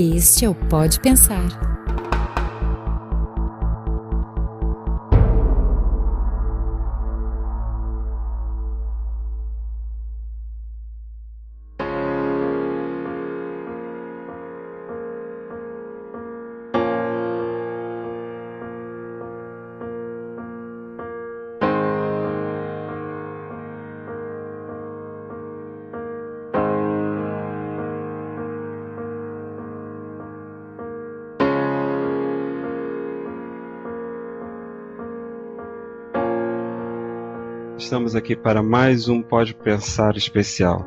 Este é o Pode Pensar. Estamos aqui para mais um Pode Pensar especial.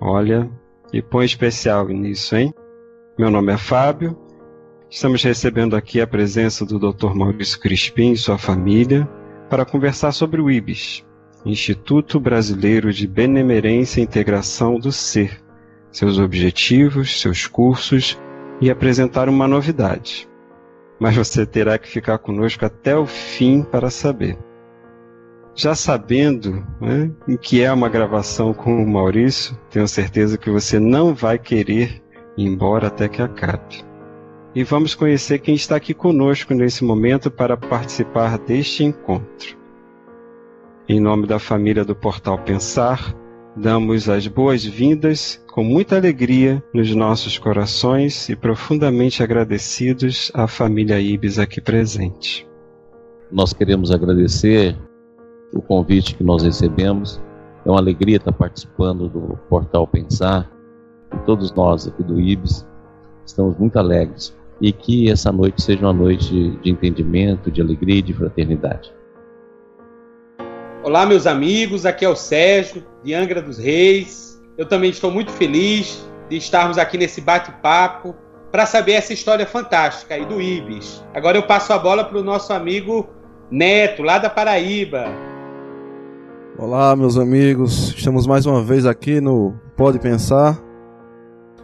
Olha, e põe especial nisso, hein? Meu nome é Fábio. Estamos recebendo aqui a presença do Dr. Maurício Crispim e sua família para conversar sobre o IBIS, Instituto Brasileiro de Benemerência e Integração do Ser, seus objetivos, seus cursos e apresentar uma novidade. Mas você terá que ficar conosco até o fim para saber já sabendo né, o que é uma gravação com o Maurício, tenho certeza que você não vai querer ir embora até que acabe. E vamos conhecer quem está aqui conosco nesse momento para participar deste encontro. Em nome da família do Portal Pensar, damos as boas-vindas com muita alegria nos nossos corações e profundamente agradecidos à família Ibis aqui presente. Nós queremos agradecer o convite que nós recebemos. É uma alegria estar participando do Portal Pensar. E todos nós aqui do IBS estamos muito alegres. E que essa noite seja uma noite de entendimento, de alegria e de fraternidade. Olá, meus amigos. Aqui é o Sérgio, de Angra dos Reis. Eu também estou muito feliz de estarmos aqui nesse bate-papo para saber essa história fantástica aí do IBS. Agora eu passo a bola para o nosso amigo Neto, lá da Paraíba. Olá, meus amigos. Estamos mais uma vez aqui no Pode Pensar.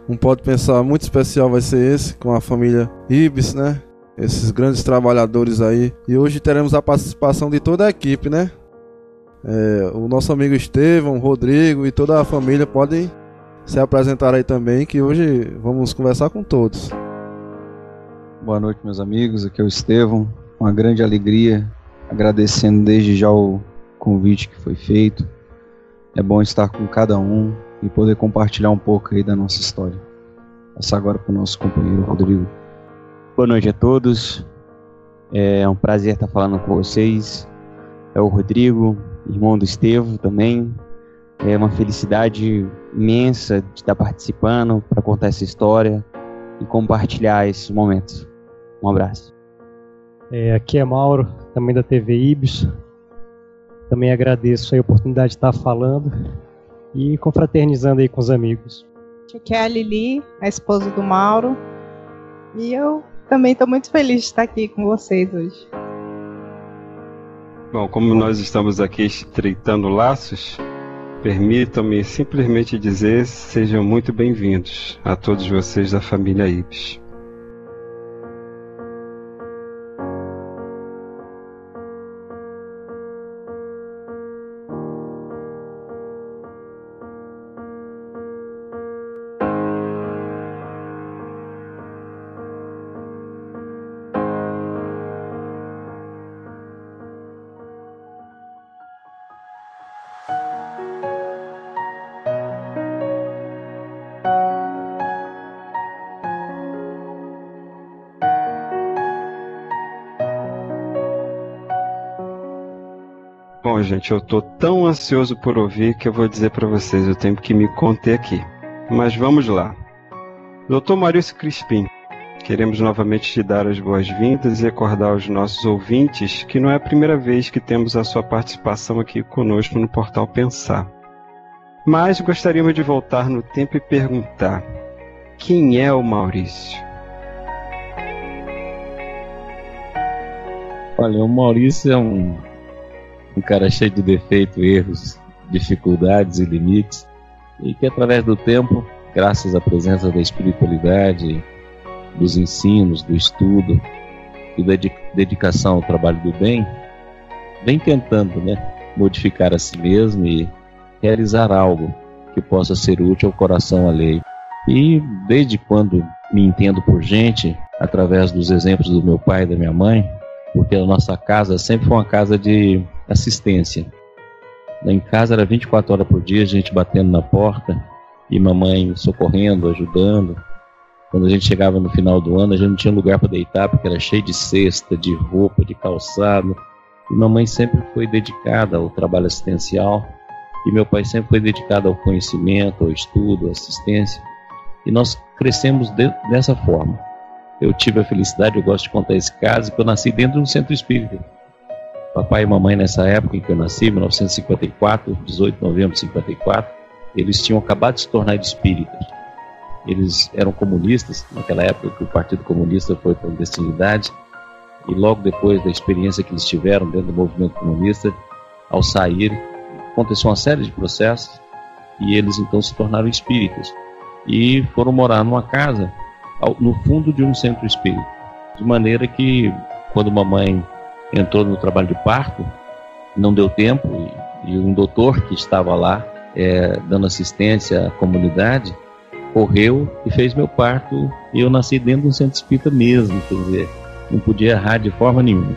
Um Pode Pensar muito especial vai ser esse, com a família Ibis, né? Esses grandes trabalhadores aí. E hoje teremos a participação de toda a equipe, né? É, o nosso amigo Estevão, Rodrigo e toda a família podem se apresentar aí também, que hoje vamos conversar com todos. Boa noite, meus amigos. Aqui é o Estevão. Uma grande alegria, agradecendo desde já o convite que foi feito. É bom estar com cada um e poder compartilhar um pouco aí da nossa história. Passar agora para o nosso companheiro Rodrigo. Boa noite a todos. É um prazer estar falando com vocês. É o Rodrigo, irmão do Estevo também. É uma felicidade imensa de estar participando para contar essa história e compartilhar esses momentos. Um abraço. É, aqui é Mauro, também da TV Ibis. Também agradeço a oportunidade de estar falando e confraternizando aí com os amigos. Aqui é a Lili, a esposa do Mauro. E eu também estou muito feliz de estar aqui com vocês hoje. Bom, como nós estamos aqui estreitando laços, permitam-me simplesmente dizer sejam muito bem-vindos a todos vocês da família Ibis. Gente, eu tô tão ansioso por ouvir que eu vou dizer para vocês, eu tenho que me conter aqui. Mas vamos lá. Dr. Maurício Crispim, queremos novamente te dar as boas-vindas e recordar aos nossos ouvintes que não é a primeira vez que temos a sua participação aqui conosco no portal Pensar. Mas gostaríamos de voltar no tempo e perguntar: quem é o Maurício? Olha, o Maurício é um um cara cheio de defeito, erros, dificuldades e limites, e que através do tempo, graças à presença da espiritualidade, dos ensinos, do estudo e da dedicação ao trabalho do bem, vem tentando, né, modificar a si mesmo e realizar algo que possa ser útil ao coração alheio. E desde quando me entendo por gente através dos exemplos do meu pai e da minha mãe, porque a nossa casa sempre foi uma casa de assistência. Em casa era 24 horas por dia, a gente batendo na porta e mamãe socorrendo, ajudando. Quando a gente chegava no final do ano, a gente não tinha lugar para deitar porque era cheio de cesta, de roupa, de calçado. E mamãe sempre foi dedicada ao trabalho assistencial e meu pai sempre foi dedicado ao conhecimento, ao estudo, à assistência. E nós crescemos de, dessa forma. Eu tive a felicidade, eu gosto de contar esse caso, que eu nasci dentro de um centro espírita. Papai e mamãe, nessa época em que eu nasci, 1954, 18 de novembro de 54, eles tinham acabado de se tornar espíritas. Eles eram comunistas, naquela época que o Partido Comunista foi para a clandestinidade, e logo depois da experiência que eles tiveram dentro do movimento comunista, ao sair, aconteceu uma série de processos, e eles então se tornaram espíritas e foram morar numa casa no fundo de um centro espírita. De maneira que, quando mamãe entrou no trabalho de parto, não deu tempo e, e um doutor que estava lá é, dando assistência à comunidade correu e fez meu parto e eu nasci dentro de um centro espírita mesmo, quer dizer, não podia errar de forma nenhuma.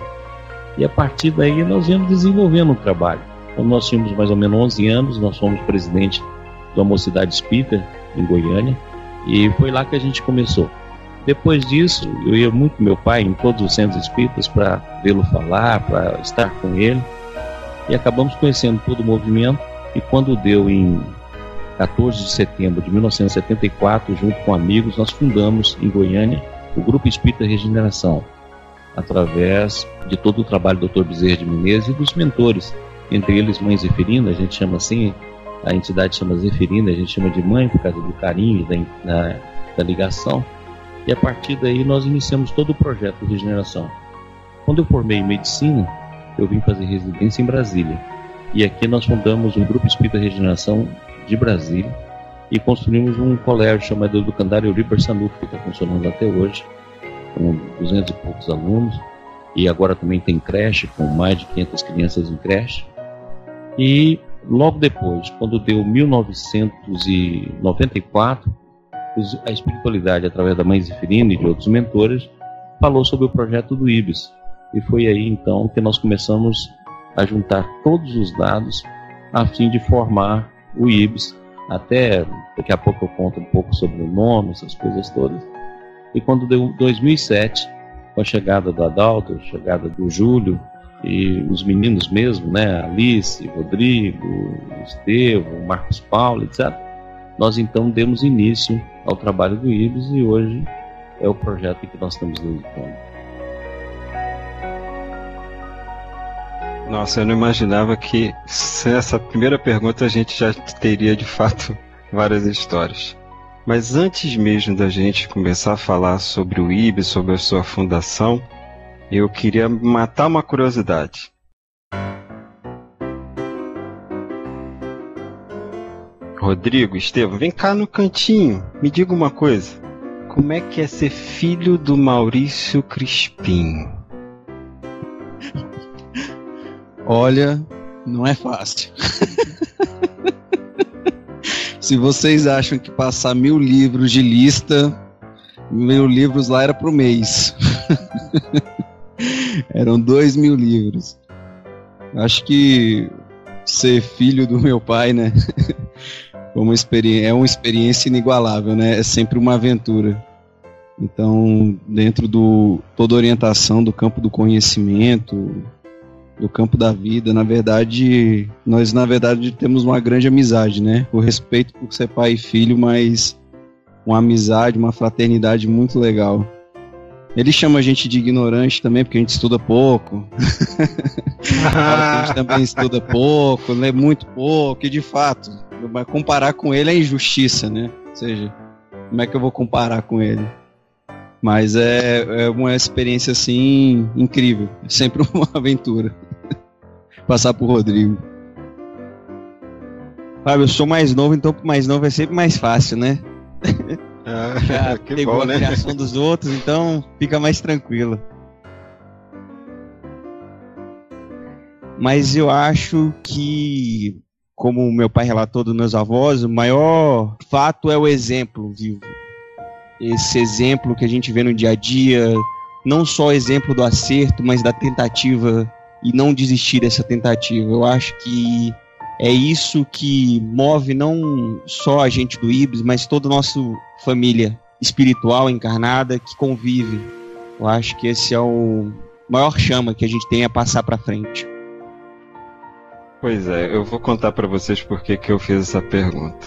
E a partir daí nós íamos desenvolvendo o trabalho. Quando nós tínhamos mais ou menos 11 anos, nós fomos presidente da Mocidade Espírita em Goiânia, e foi lá que a gente começou. Depois disso, eu ia muito com meu pai em todos os centros espíritas para vê-lo falar, para estar com ele, e acabamos conhecendo todo o movimento. E quando deu em 14 de setembro de 1974, junto com amigos, nós fundamos em Goiânia o Grupo Espírita Regeneração, através de todo o trabalho do Dr. Bezerra de Menezes e dos mentores, entre eles Mãe Zeferina, a gente chama assim, a entidade chama Zeferina, a gente chama de mãe por causa do carinho da, da, da ligação. E a partir daí nós iniciamos todo o projeto de regeneração. Quando eu formei em medicina, eu vim fazer residência em Brasília. E aqui nós fundamos um grupo Espírita Regeneração de Brasília e construímos um colégio chamado Educandário Liber Sanuf, que está funcionando até hoje, com 200 e poucos alunos. E agora também tem creche, com mais de 500 crianças em creche. E Logo depois, quando deu 1994, a espiritualidade, através da Mãe Zefirina e de outros mentores, falou sobre o projeto do IBIS. E foi aí então que nós começamos a juntar todos os dados a fim de formar o IBIS. Até daqui a pouco eu conto um pouco sobre o nome, essas coisas todas. E quando deu 2007, com a chegada do Adalto, chegada do Júlio, e os meninos mesmo, né, Alice, Rodrigo, Estevam, Marcos Paulo, etc. Nós então demos início ao trabalho do IBS e hoje é o projeto que nós estamos dedicando. Nossa, eu não imaginava que sem essa primeira pergunta a gente já teria de fato várias histórias. Mas antes mesmo da gente começar a falar sobre o IB, sobre a sua fundação, eu queria matar uma curiosidade. Rodrigo, Estevam, vem cá no cantinho. Me diga uma coisa. Como é que é ser filho do Maurício Crispim? Olha, não é fácil. Se vocês acham que passar mil livros de lista, mil livros lá era pro mês. Eram dois mil livros. Acho que ser filho do meu pai, né? Uma é uma experiência inigualável, né? É sempre uma aventura. Então, dentro do toda orientação do campo do conhecimento, do campo da vida, na verdade, nós na verdade temos uma grande amizade, né? O respeito por ser pai e filho, mas uma amizade, uma fraternidade muito legal. Ele chama a gente de ignorante também, porque a gente estuda pouco. a gente também estuda pouco, lê muito pouco, e de fato, comparar com ele é injustiça, né? Ou seja, como é que eu vou comparar com ele? Mas é, é uma experiência assim incrível, é sempre uma aventura. Passar por Rodrigo. Fábio, eu sou mais novo, então mais novo é sempre mais fácil, né? Ah, Já pegou bom, a né? criação dos outros, então fica mais tranquilo. Mas eu acho que, como meu pai relatou dos meus avós, o maior fato é o exemplo vivo. esse exemplo que a gente vê no dia a dia, não só exemplo do acerto, mas da tentativa e não desistir dessa tentativa. Eu acho que é isso que move não só a gente do IBS, mas toda a nossa família espiritual encarnada que convive. Eu acho que esse é o maior chama que a gente tem a passar para frente. Pois é, eu vou contar para vocês por que eu fiz essa pergunta.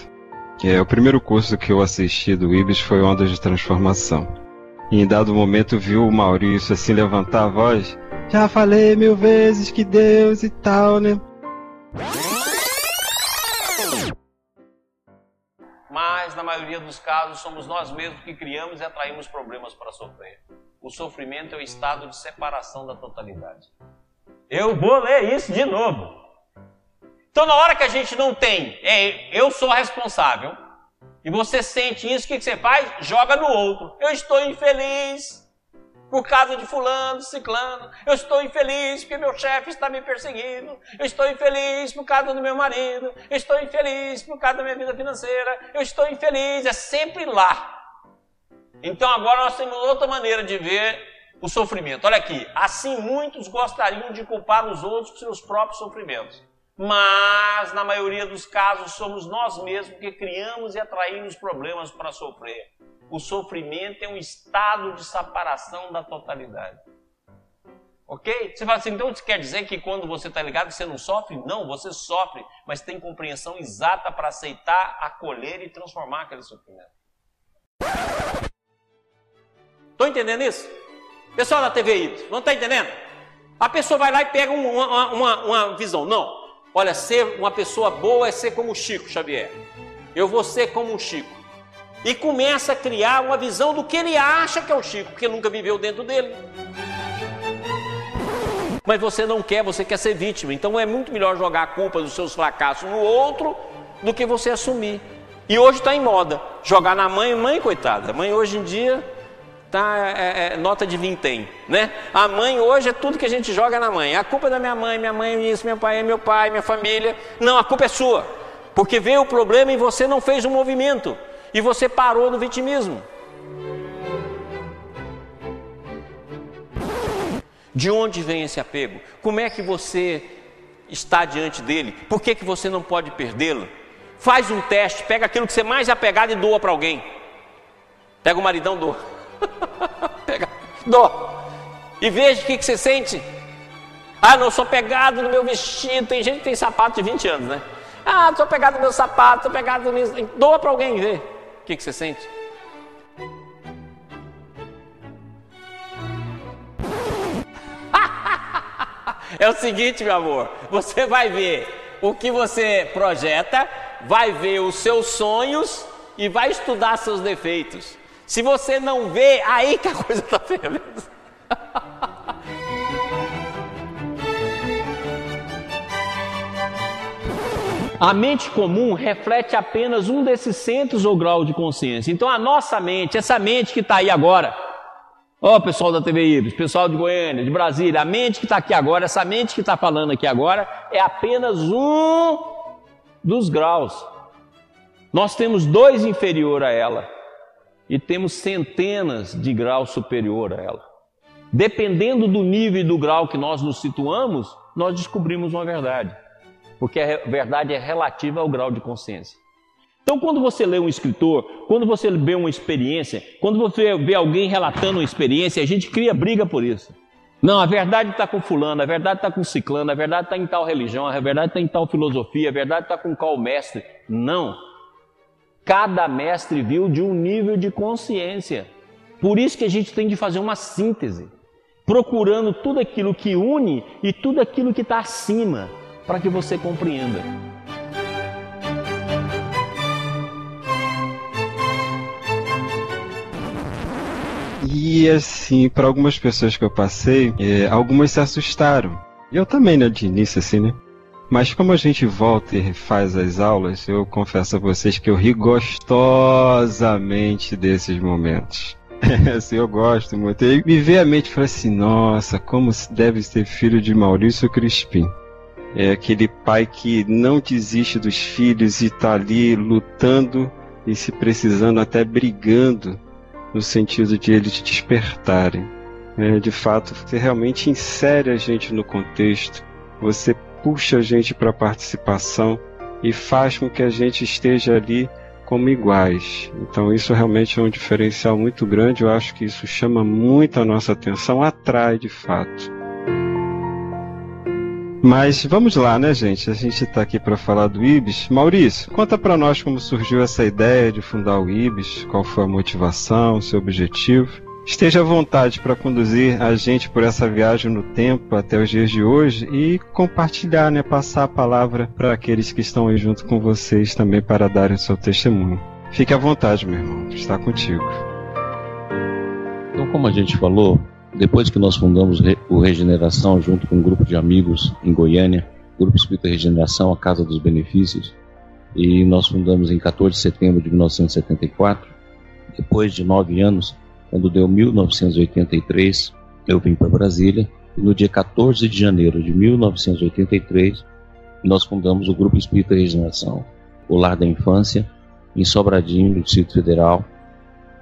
É, o primeiro curso que eu assisti do IBS foi Ondas de Transformação. E em dado momento viu o Maurício assim levantar a voz. Já falei mil vezes que Deus e tal, né? Mas na maioria dos casos somos nós mesmos que criamos e atraímos problemas para sofrer. O sofrimento é o estado de separação da totalidade. Eu vou ler isso de novo. Então, na hora que a gente não tem, é, eu sou responsável, e você sente isso, o que, você faz? Joga no outro. Eu estou infeliz por causa de fulano, ciclano. Eu estou infeliz porque meu chefe está me perseguindo. Eu estou infeliz por causa do meu marido. Eu estou infeliz por causa da minha vida financeira. Eu estou infeliz, é sempre lá. Então agora nós temos outra maneira de ver o sofrimento. Olha aqui, assim muitos gostariam de culpar os outros por seus próprios sofrimentos mas na maioria dos casos somos nós mesmos que criamos e atraímos problemas para sofrer. O sofrimento é um estado de separação da totalidade. Ok? Você fala assim, então isso quer dizer que quando você está ligado você não sofre? Não, você sofre, mas tem compreensão exata para aceitar, acolher e transformar aquele sofrimento. Estou entendendo isso? Pessoal da TV Y, não está entendendo? A pessoa vai lá e pega uma, uma, uma visão. Não, Olha, ser uma pessoa boa é ser como o Chico Xavier. Eu vou ser como o Chico. E começa a criar uma visão do que ele acha que é o Chico, porque nunca viveu dentro dele. Mas você não quer, você quer ser vítima. Então é muito melhor jogar a culpa dos seus fracassos no outro do que você assumir. E hoje está em moda jogar na mãe, mãe coitada. Mãe hoje em dia tá, é, é, nota de vintém, né? A mãe hoje é tudo que a gente joga na mãe. A culpa é da minha mãe, minha mãe é isso, meu pai é meu pai, minha família. Não, a culpa é sua. Porque veio o problema e você não fez um movimento. E você parou no vitimismo. De onde vem esse apego? Como é que você está diante dele? Por que, que você não pode perdê-lo? Faz um teste, pega aquilo que você mais é apegado e doa para alguém. Pega o maridão, doa. Pega, dó. E veja o que, que você sente. Ah, não sou pegado no meu vestido. Tem gente que tem sapato de 20 anos, né? Ah, sou pegado no meu sapato, sou pegado nisso. Doa para alguém ver. O que, que você sente? é o seguinte, meu amor. Você vai ver o que você projeta, vai ver os seus sonhos e vai estudar seus defeitos. Se você não vê, aí que a coisa está feia A mente comum reflete apenas um desses centros ou grau de consciência. Então a nossa mente, essa mente que está aí agora, ó pessoal da TV Ibis, pessoal de Goiânia, de Brasília, a mente que está aqui agora, essa mente que está falando aqui agora, é apenas um dos graus. Nós temos dois inferior a ela e temos centenas de graus superior a ela. Dependendo do nível e do grau que nós nos situamos, nós descobrimos uma verdade, porque a verdade é relativa ao grau de consciência. Então, quando você lê um escritor, quando você vê uma experiência, quando você vê alguém relatando uma experiência, a gente cria briga por isso. Não, a verdade está com fulano, a verdade está com ciclano, a verdade está em tal religião, a verdade está em tal filosofia, a verdade está com qual mestre. Não. Cada mestre viu de um nível de consciência. Por isso que a gente tem de fazer uma síntese, procurando tudo aquilo que une e tudo aquilo que está acima, para que você compreenda. E assim, para algumas pessoas que eu passei, é, algumas se assustaram. Eu também, né, de início, assim, né? Mas como a gente volta e refaz as aulas, eu confesso a vocês que eu ri gostosamente desses momentos. assim, eu gosto muito. E me veio a mente e falei assim, nossa, como deve ser filho de Maurício Crispim. É aquele pai que não desiste dos filhos e está ali lutando e se precisando até brigando no sentido de eles despertarem. É, de fato, você realmente insere a gente no contexto, você puxa a gente para a participação e faz com que a gente esteja ali como iguais. Então isso realmente é um diferencial muito grande. Eu acho que isso chama muito a nossa atenção, atrai de fato. Mas vamos lá, né, gente? A gente está aqui para falar do IBIS. Maurício, conta para nós como surgiu essa ideia de fundar o IBIS, qual foi a motivação, seu objetivo. Esteja à vontade para conduzir a gente por essa viagem no tempo até os dias de hoje e compartilhar, né, passar a palavra para aqueles que estão aí junto com vocês também para darem seu testemunho. Fique à vontade, meu irmão, está contigo. Então, como a gente falou, depois que nós fundamos o Regeneração junto com um grupo de amigos em Goiânia, Grupo Espírita Regeneração, a Casa dos Benefícios, e nós fundamos em 14 de setembro de 1974. Depois de nove anos, quando deu 1983, eu vim para Brasília e no dia 14 de janeiro de 1983 nós fundamos o Grupo Espírita Regeneração, o Lar da Infância, em Sobradinho, no Distrito Federal.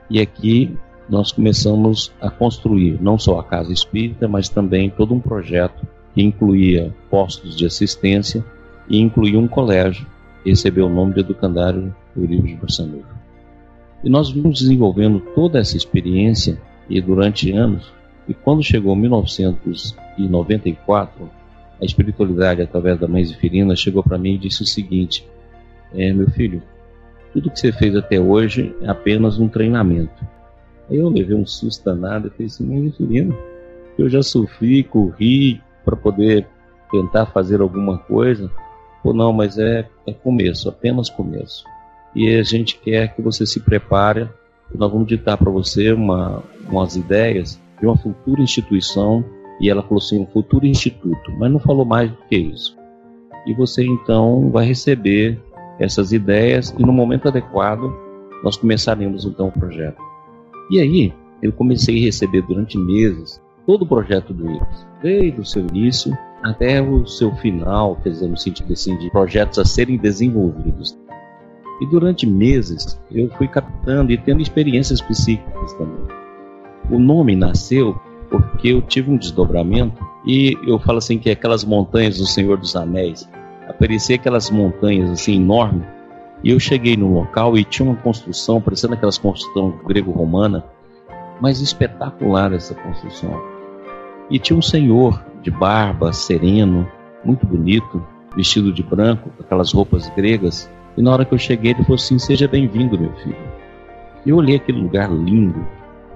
E aqui nós começamos a construir não só a casa espírita, mas também todo um projeto que incluía postos de assistência e incluía um colégio que recebeu o nome de Educandário Eurípides de Barçanudo. E nós vimos desenvolvendo toda essa experiência e durante anos, e quando chegou 1994, a espiritualidade através da Mãe Zefirina chegou para mim e disse o seguinte: é, meu filho, tudo que você fez até hoje é apenas um treinamento. Aí eu levei um susto danado e falei assim, meu filho, eu já sofri, corri para poder tentar fazer alguma coisa. Pô, não, mas é, é começo, apenas começo. E a gente quer que você se prepare. Nós vamos ditar para você uma, umas ideias de uma futura instituição. E ela falou assim, um futuro instituto, mas não falou mais do que isso. E você então vai receber essas ideias e no momento adequado nós começaremos então o projeto. E aí, eu comecei a receber durante meses todo o projeto do IRIS, desde o seu início até o seu final, quer dizer, no sentido assim, de projetos a serem desenvolvidos. E durante meses eu fui captando e tendo experiências psíquicas também. O nome nasceu porque eu tive um desdobramento e eu falo assim que aquelas montanhas do Senhor dos Anéis, aparecia aquelas montanhas assim enormes e eu cheguei no local e tinha uma construção, parecendo aquelas construções grego-romana, mas espetacular essa construção. E tinha um senhor de barba, sereno, muito bonito, vestido de branco, com aquelas roupas gregas. E na hora que eu cheguei, ele falou assim: Seja bem-vindo, meu filho. Eu olhei aquele lugar lindo,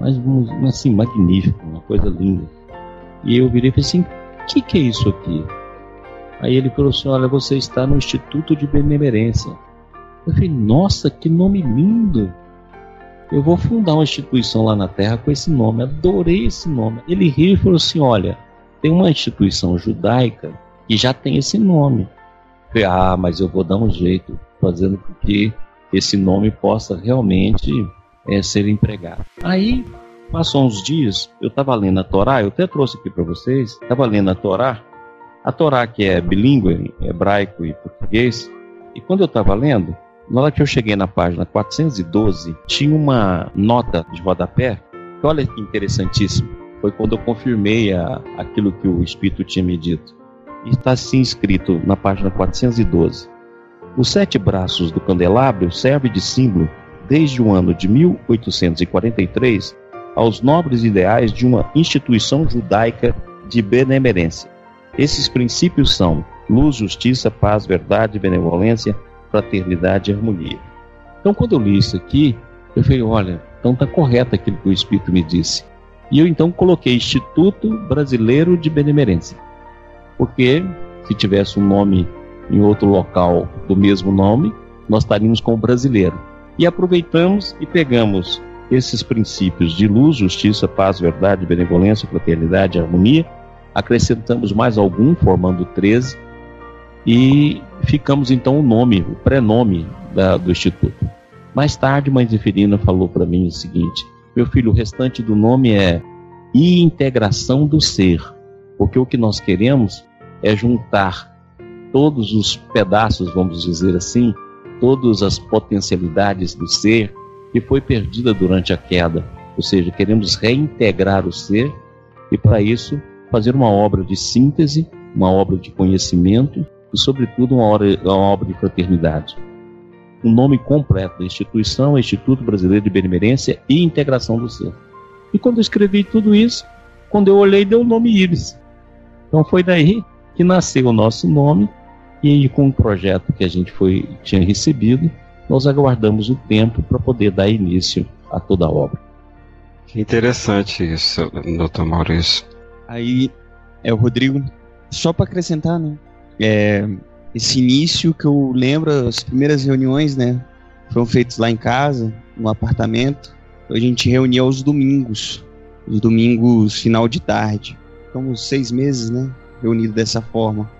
mas assim, magnífico, uma coisa linda. E eu virei e falei assim: O que, que é isso aqui? Aí ele falou assim: Olha, você está no Instituto de Benemerência. Eu falei, nossa, que nome lindo! Eu vou fundar uma instituição lá na Terra com esse nome. Adorei esse nome. Ele riu e falou assim: olha, tem uma instituição judaica que já tem esse nome. Eu falei, ah, mas eu vou dar um jeito, fazendo com que esse nome possa realmente é, ser empregado. Aí, passou uns dias, eu estava lendo a Torá, eu até trouxe aqui para vocês, estava lendo a Torá, a Torá que é bilíngue, hebraico e português, e quando eu estava lendo, na hora que eu cheguei na página 412, tinha uma nota de rodapé, que olha que interessantíssimo. Foi quando eu confirmei a, aquilo que o Espírito tinha me dito. E está assim escrito na página 412. Os sete braços do candelabro servem de símbolo, desde o ano de 1843, aos nobres ideais de uma instituição judaica de benemerência. Esses princípios são luz, justiça, paz, verdade, benevolência, fraternidade e harmonia. Então, quando eu li isso aqui, eu falei: olha, então está correto aquilo que o Espírito me disse. E eu então coloquei Instituto Brasileiro de Benemerência. Porque se tivesse um nome em outro local do mesmo nome, nós estaríamos com o brasileiro. E aproveitamos e pegamos esses princípios de luz, justiça, paz, verdade, benevolência, fraternidade, harmonia, acrescentamos mais algum, formando 13, e ficamos então o nome, o prenome da, do instituto. Mais tarde, mãe Zeferina falou para mim o seguinte: meu filho, o restante do nome é integração do ser, porque o que nós queremos é juntar todos os pedaços, vamos dizer assim, todas as potencialidades do ser que foi perdida durante a queda. Ou seja, queremos reintegrar o ser e, para isso, fazer uma obra de síntese, uma obra de conhecimento e, sobretudo, uma obra, uma obra de fraternidade. O nome completo da instituição é Instituto Brasileiro de Benemerência e Integração do Ser. E quando eu escrevi tudo isso, quando eu olhei, deu o nome Iris. Então foi daí que nasceu o nosso nome e aí com o projeto que a gente foi tinha recebido, nós aguardamos o tempo para poder dar início a toda a obra. Que interessante isso, doutor Maurício. Aí, é o Rodrigo, só para acrescentar, né? É, esse início que eu lembro, as primeiras reuniões, né? Foram feitas lá em casa, no apartamento. A gente reunia aos domingos, os domingos final de tarde. Ficamos seis meses, né? Reunidos dessa forma.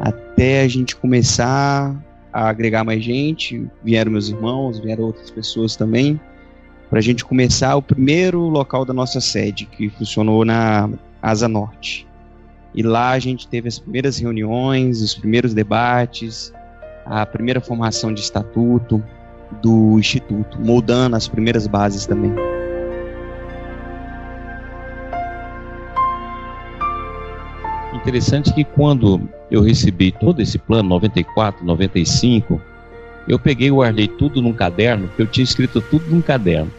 Até a gente começar a agregar mais gente. Vieram meus irmãos, vieram outras pessoas também. Para a gente começar o primeiro local da nossa sede, que funcionou na Asa Norte. E lá a gente teve as primeiras reuniões, os primeiros debates, a primeira formação de estatuto do Instituto, moldando as primeiras bases também. Interessante que quando eu recebi todo esse plano 94, 95, eu peguei e guardei tudo num caderno, que eu tinha escrito tudo num caderno.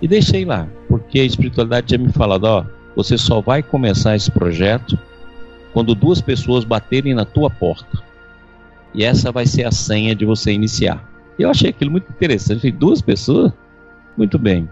E deixei lá, porque a espiritualidade tinha me falado, ó, você só vai começar esse projeto quando duas pessoas baterem na tua porta. E essa vai ser a senha de você iniciar. Eu achei aquilo muito interessante. Falei, duas pessoas? Muito bem.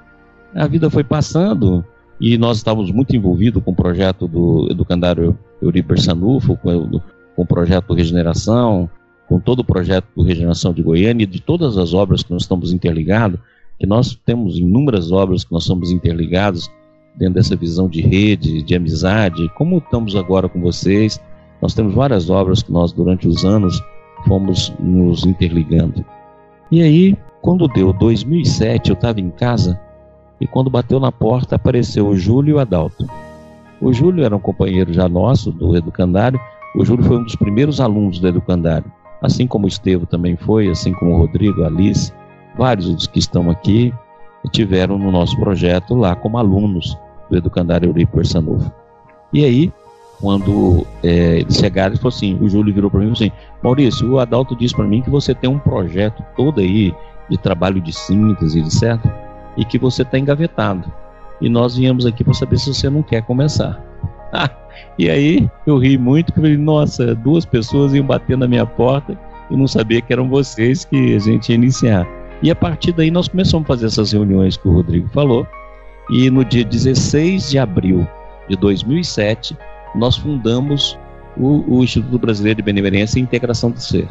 A vida foi passando e nós estávamos muito envolvidos com o projeto do educandário Euriber Sanufo, com, com o projeto Regeneração, com todo o projeto do Regeneração de Goiânia e de todas as obras que nós estamos interligados, que nós temos inúmeras obras que nós somos interligados dentro dessa visão de rede, de amizade, como estamos agora com vocês. Nós temos várias obras que nós, durante os anos, fomos nos interligando. E aí, quando deu 2007, eu estava em casa e quando bateu na porta apareceu o Júlio e o Adalto. O Júlio era um companheiro já nosso do Educandário. O Júlio foi um dos primeiros alunos do Educandário, assim como o Estevo também foi, assim como o Rodrigo, a Alice, vários dos que estão aqui tiveram no nosso projeto lá como alunos do Educandário Eurico Sanufo. E aí, quando é, eles chegaram, ele falou assim, o Júlio virou para mim e falou assim, Maurício, o Adalto disse para mim que você tem um projeto todo aí de trabalho de síntese, certo? E que você está engavetado. E nós viemos aqui para saber se você não quer começar. e aí eu ri muito, que eu falei, nossa, duas pessoas iam bater na minha porta e não sabia que eram vocês que a gente ia iniciar. E a partir daí nós começamos a fazer essas reuniões que o Rodrigo falou. E no dia 16 de abril de 2007, nós fundamos o, o Instituto Brasileiro de Benemerência e Integração do Ser.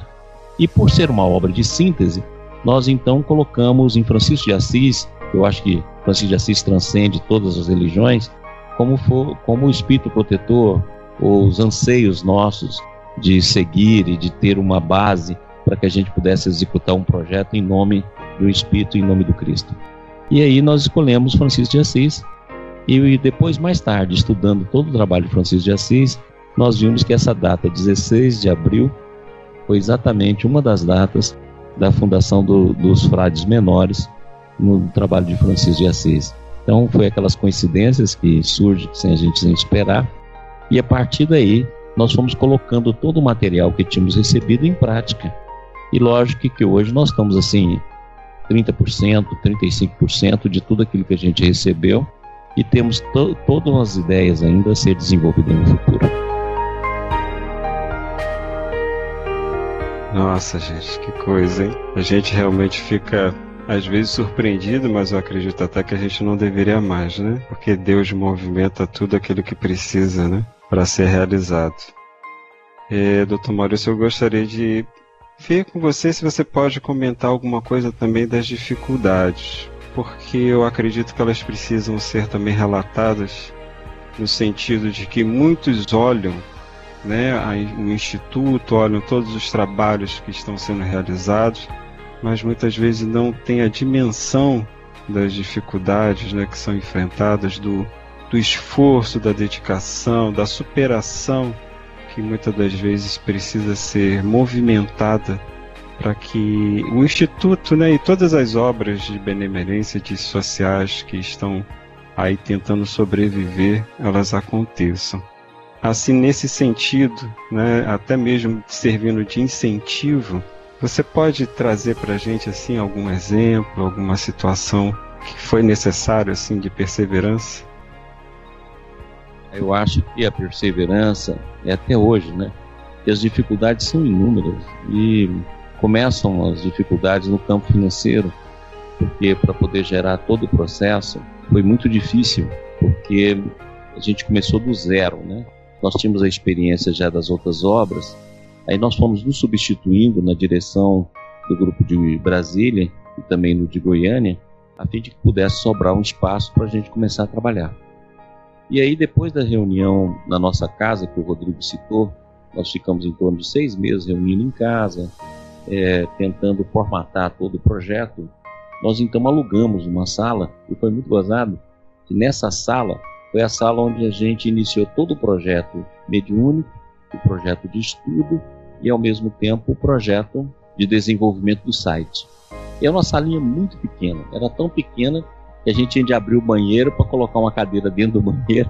E por ser uma obra de síntese, nós então colocamos em Francisco de Assis, eu acho que Francisco de Assis transcende todas as religiões, como, for, como o espírito protetor, os anseios nossos de seguir e de ter uma base para que a gente pudesse executar um projeto em nome do Espírito, em nome do Cristo. E aí nós escolhemos Francisco de Assis e depois, mais tarde, estudando todo o trabalho de Francisco de Assis, nós vimos que essa data, 16 de abril, foi exatamente uma das datas da fundação do, dos frades menores no trabalho de Francisco de Assis. Então, foi aquelas coincidências que surgem sem a gente sem esperar. E a partir daí, nós fomos colocando todo o material que tínhamos recebido em prática. E lógico que hoje nós estamos assim, 30%, 35% de tudo aquilo que a gente recebeu e temos to todas as ideias ainda a ser desenvolvidas no futuro. Nossa, gente, que coisa, hein? A gente realmente fica às vezes surpreendido, mas eu acredito até que a gente não deveria mais, né? Porque Deus movimenta tudo aquilo que precisa, né? Para ser realizado. É, Doutor Maurício, eu gostaria de ver com você se você pode comentar alguma coisa também das dificuldades, porque eu acredito que elas precisam ser também relatadas no sentido de que muitos olham né, o Instituto, olham todos os trabalhos que estão sendo realizados, mas muitas vezes não têm a dimensão das dificuldades né, que são enfrentadas, do, do esforço, da dedicação, da superação que muitas das vezes precisa ser movimentada para que o Instituto né, e todas as obras de benemerência de sociais que estão aí tentando sobreviver, elas aconteçam. Assim, nesse sentido, né, até mesmo servindo de incentivo, você pode trazer para a gente assim algum exemplo, alguma situação que foi necessário assim de perseverança? Eu acho que a perseverança é até hoje, né? E as dificuldades são inúmeras e começam as dificuldades no campo financeiro, porque para poder gerar todo o processo foi muito difícil, porque a gente começou do zero, né? Nós tínhamos a experiência já das outras obras, aí nós fomos nos substituindo na direção do grupo de Brasília e também no de Goiânia, a fim de que pudesse sobrar um espaço para a gente começar a trabalhar. E aí, depois da reunião na nossa casa, que o Rodrigo citou, nós ficamos em torno de seis meses reunindo em casa, é, tentando formatar todo o projeto. Nós então alugamos uma sala e foi muito gozado que nessa sala foi a sala onde a gente iniciou todo o projeto mediúnico, o projeto de estudo e ao mesmo tempo o projeto de desenvolvimento do site. E é uma salinha muito pequena, era tão pequena que a gente tinha de abrir o banheiro para colocar uma cadeira dentro do banheiro,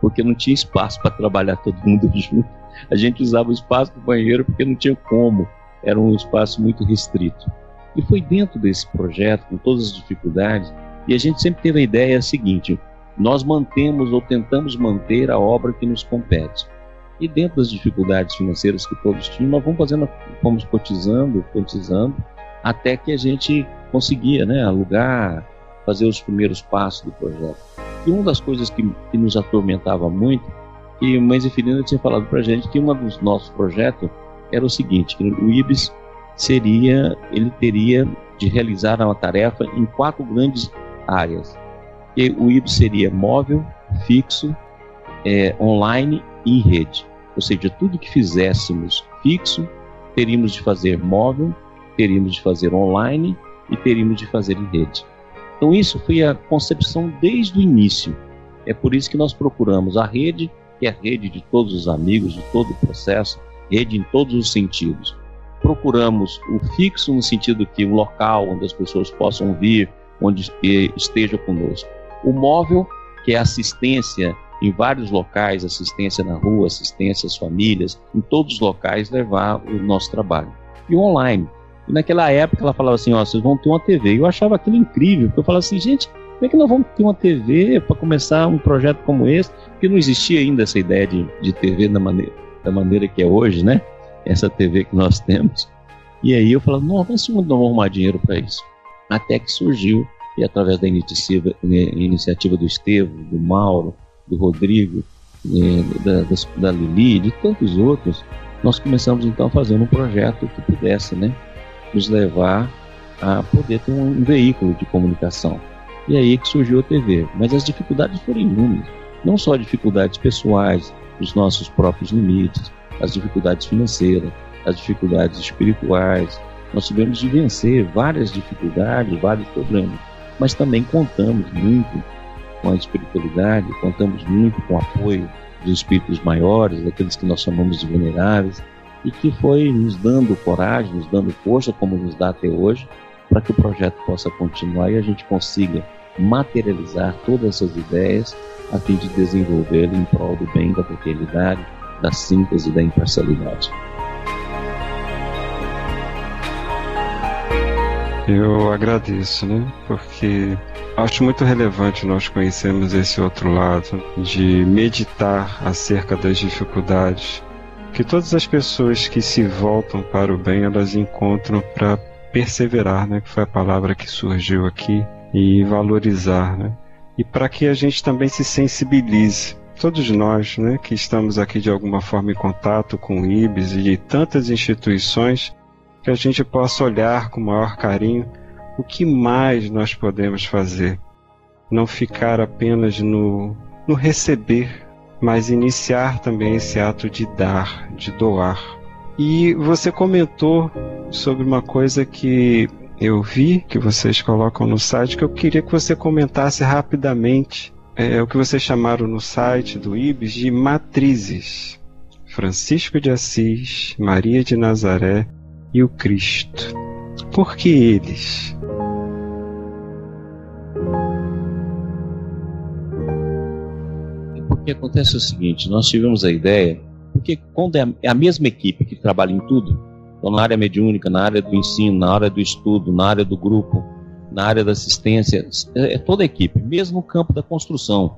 porque não tinha espaço para trabalhar todo mundo junto. A gente usava o espaço do banheiro porque não tinha como, era um espaço muito restrito. E foi dentro desse projeto, com todas as dificuldades, e a gente sempre teve a ideia seguinte: nós mantemos ou tentamos manter a obra que nos compete. E dentro das dificuldades financeiras que todos tinham, nós vamos fazendo, fomos cotizando, cotizando, até que a gente conseguia, né, alugar, fazer os primeiros passos do projeto. E uma das coisas que, que nos atormentava muito, que Mães e Filhina tinha falado para a gente que um dos nossos projetos era o seguinte, que o IBS seria, ele teria de realizar uma tarefa em quatro grandes áreas. E o IBS seria móvel, fixo, é, online e em rede. Ou seja, tudo que fizéssemos fixo, teríamos de fazer móvel, teríamos de fazer online e teríamos de fazer em rede. Então isso foi a concepção desde o início. É por isso que nós procuramos a rede, que é a rede de todos os amigos, de todo o processo, rede em todos os sentidos. Procuramos o fixo no sentido que um local onde as pessoas possam vir, onde esteja conosco. O móvel, que é assistência em vários locais, assistência na rua, assistência às famílias, em todos os locais levar o nosso trabalho. E online, e naquela época ela falava assim, ó, vocês vão ter uma TV. Eu achava aquilo incrível, porque eu falava assim, gente, como é que nós vamos ter uma TV para começar um projeto como esse? Porque não existia ainda essa ideia de, de TV da maneira, da maneira que é hoje, né? Essa TV que nós temos. E aí eu falava, não, vamos não arrumar dinheiro para isso. Até que surgiu, e através da iniciativa, iniciativa do Estevam, do Mauro, do Rodrigo, né, da, da, da Lili, de tantos outros, nós começamos então fazer um projeto que pudesse, né? nos levar a poder ter um, veículo de comunicação. E aí que surgiu a TV. Mas as dificuldades foram inúmeras. Não só dificuldades pessoais, os nossos próprios limites, as dificuldades financeiras, as dificuldades espirituais. Nós tivemos de vencer várias dificuldades, vários problemas. Mas também contamos muito com a espiritualidade, contamos muito com o apoio dos espíritos maiores, daqueles que nós chamamos de vulneráveis, e que foi nos dando coragem, nos dando força, como nos dá até hoje, para que o projeto possa continuar e a gente consiga materializar todas essas ideias a fim de desenvolvê-lo em prol do bem, da fraternidade, da síntese e da imparcialidade. Eu agradeço, né? Porque acho muito relevante nós conhecermos esse outro lado de meditar acerca das dificuldades que todas as pessoas que se voltam para o bem elas encontram para perseverar, né? Que foi a palavra que surgiu aqui e valorizar, né? E para que a gente também se sensibilize. Todos nós, né, que estamos aqui de alguma forma em contato com o IBS e de tantas instituições, que a gente possa olhar com maior carinho o que mais nós podemos fazer. Não ficar apenas no, no receber, mas iniciar também esse ato de dar, de doar. E você comentou sobre uma coisa que eu vi que vocês colocam no site que eu queria que você comentasse rapidamente. É o que vocês chamaram no site do IBS de matrizes. Francisco de Assis, Maria de Nazaré, e o Cristo. Por que eles? Porque acontece o seguinte: nós tivemos a ideia, porque quando é a mesma equipe que trabalha em tudo, então na área mediúnica, na área do ensino, na área do estudo, na área do grupo, na área da assistência, é, é toda a equipe, mesmo no campo da construção.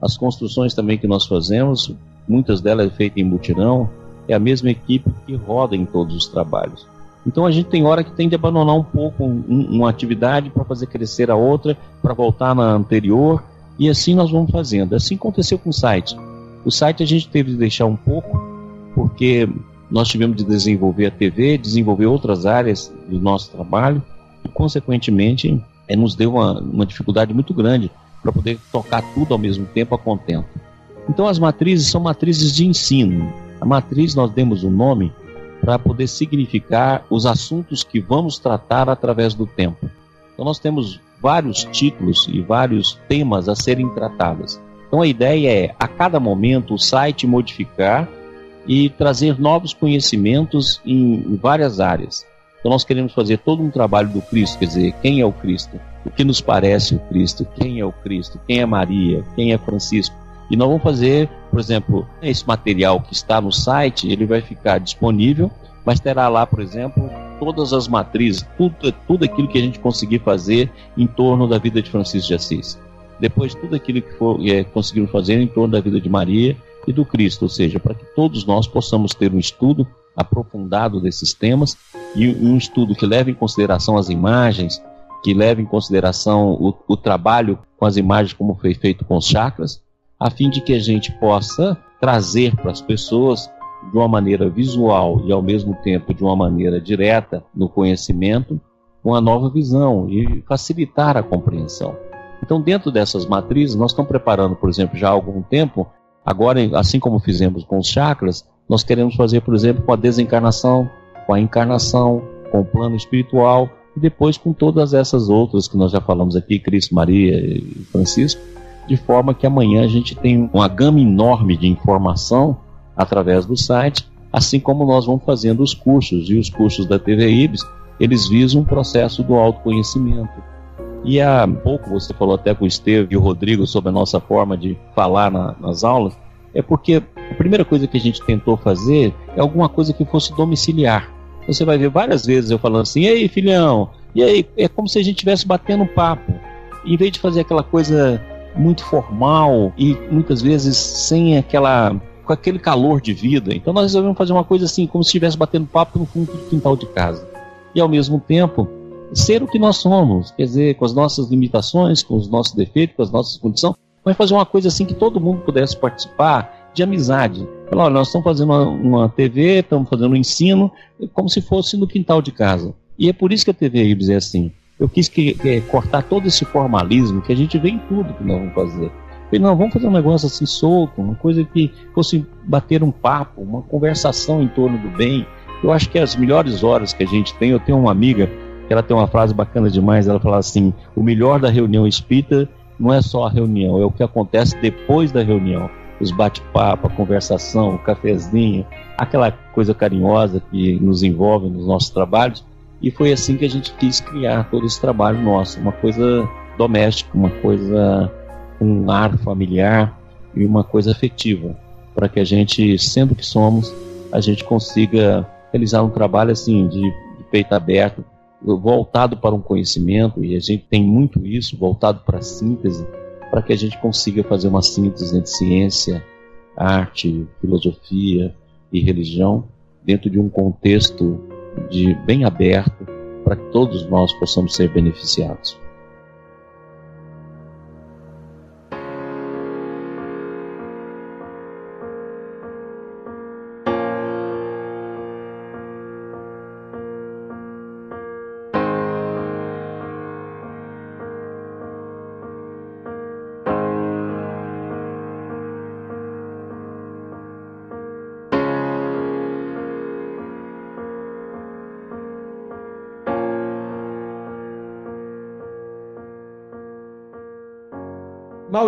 As construções também que nós fazemos, muitas delas é feitas em mutirão, é a mesma equipe que roda em todos os trabalhos. Então a gente tem hora que tem de abandonar um pouco um, uma atividade para fazer crescer a outra, para voltar na anterior, e assim nós vamos fazendo. Assim aconteceu com o site. O site a gente teve de deixar um pouco, porque nós tivemos de desenvolver a TV, desenvolver outras áreas do nosso trabalho, e consequentemente é, nos deu uma, uma dificuldade muito grande para poder tocar tudo ao mesmo tempo a contento. Então as matrizes são matrizes de ensino. A matriz nós demos um nome para poder significar os assuntos que vamos tratar através do tempo. Então nós temos vários títulos e vários temas a serem tratados. Então a ideia é a cada momento o site modificar e trazer novos conhecimentos em várias áreas. Então nós queremos fazer todo um trabalho do Cristo, quer dizer, quem é o Cristo, o que nos parece o Cristo, quem é o Cristo, quem é Maria, quem é Francisco. E nós vamos fazer, por exemplo, esse material que está no site, ele vai ficar disponível, mas terá lá, por exemplo, todas as matrizes, tudo, tudo aquilo que a gente conseguir fazer em torno da vida de Francisco de Assis. Depois, tudo aquilo que for, é, conseguimos fazer em torno da vida de Maria e do Cristo, ou seja, para que todos nós possamos ter um estudo aprofundado desses temas e um estudo que leve em consideração as imagens, que leve em consideração o, o trabalho com as imagens como foi feito com os chakras, a fim de que a gente possa trazer para as pessoas de uma maneira visual e ao mesmo tempo de uma maneira direta no conhecimento uma nova visão e facilitar a compreensão. Então, dentro dessas matrizes, nós estamos preparando, por exemplo, já há algum tempo, agora, assim como fizemos com os chakras, nós queremos fazer, por exemplo, com a desencarnação, com a encarnação, com o plano espiritual e depois com todas essas outras que nós já falamos aqui, Cristo, Maria e Francisco, de forma que amanhã a gente tem uma gama enorme de informação através do site, assim como nós vamos fazendo os cursos, e os cursos da TV Ibis, eles visam um processo do autoconhecimento. E há pouco você falou até com o Estevam e o Rodrigo sobre a nossa forma de falar na, nas aulas, é porque a primeira coisa que a gente tentou fazer é alguma coisa que fosse domiciliar. Você vai ver várias vezes eu falando assim, e aí, filhão, e aí? É como se a gente estivesse batendo papo. Em vez de fazer aquela coisa muito formal e muitas vezes sem aquela com aquele calor de vida. Então nós resolvemos fazer uma coisa assim, como se estivesse batendo papo no fundo do quintal de casa. E ao mesmo tempo, ser o que nós somos, quer dizer, com as nossas limitações, com os nossos defeitos, com as nossas condições, mas fazer uma coisa assim que todo mundo pudesse participar de amizade. Falar, olha, nós estamos fazendo uma, uma TV, estamos fazendo um ensino, como se fosse no quintal de casa. E é por isso que a TV Ibis é assim. Eu quis que, cortar todo esse formalismo que a gente vê em tudo que nós vamos fazer. Falei, não, vamos fazer um negócio assim solto, uma coisa que fosse bater um papo, uma conversação em torno do bem. Eu acho que as melhores horas que a gente tem, eu tenho uma amiga que ela tem uma frase bacana demais, ela fala assim: "O melhor da reunião espírita não é só a reunião, é o que acontece depois da reunião. Os bate-papo, a conversação, o cafezinho, aquela coisa carinhosa que nos envolve nos nossos trabalhos. E foi assim que a gente quis criar todo esse trabalho nosso, uma coisa doméstica, uma coisa com um ar familiar e uma coisa afetiva, para que a gente, sendo que somos, a gente consiga realizar um trabalho assim de, de peito aberto, voltado para um conhecimento, e a gente tem muito isso, voltado para a síntese, para que a gente consiga fazer uma síntese entre ciência, arte, filosofia e religião, dentro de um contexto de bem aberto, para que todos nós possamos ser beneficiados.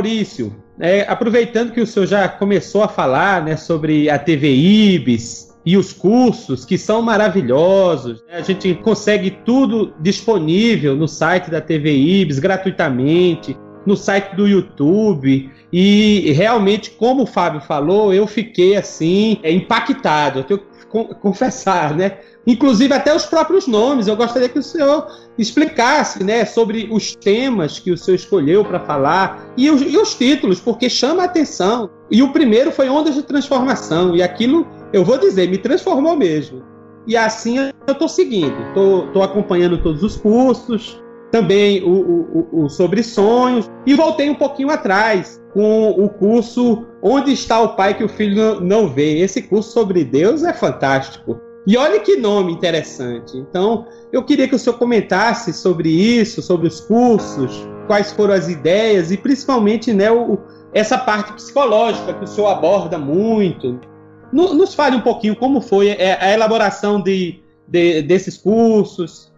Maurício, é, aproveitando que o senhor já começou a falar né, sobre a TV Ibis, e os cursos que são maravilhosos. A gente consegue tudo disponível no site da TV Ibis gratuitamente, no site do YouTube. E realmente, como o Fábio falou, eu fiquei assim é, impactado. Eu confessar, né? Inclusive até os próprios nomes. Eu gostaria que o senhor explicasse, né, sobre os temas que o senhor escolheu para falar e os, e os títulos, porque chama a atenção. E o primeiro foi Ondas de Transformação e aquilo eu vou dizer, me transformou mesmo. E assim eu estou seguindo, estou acompanhando todos os cursos, também o, o, o, sobre sonhos, e voltei um pouquinho atrás com o curso Onde está o Pai que o Filho não vê. Esse curso sobre Deus é fantástico. E olha que nome interessante. Então, eu queria que o senhor comentasse sobre isso, sobre os cursos, quais foram as ideias e principalmente né, o, essa parte psicológica que o senhor aborda muito. Nos fale um pouquinho como foi a elaboração de, de desses cursos.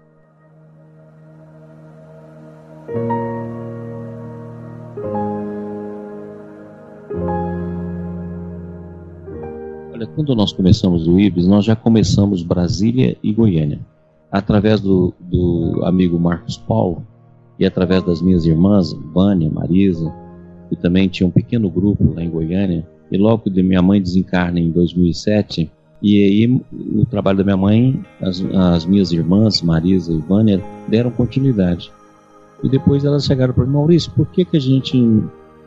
Olha, quando nós começamos o IBS, nós já começamos Brasília e Goiânia. Através do, do amigo Marcos Paulo e através das minhas irmãs, Vânia, Marisa, e também tinha um pequeno grupo lá em Goiânia, e logo que minha mãe desencarna em 2007, e aí o trabalho da minha mãe, as, as minhas irmãs, Marisa e Vânia, deram continuidade. E depois elas chegaram para mim, Maurício, por que, que a gente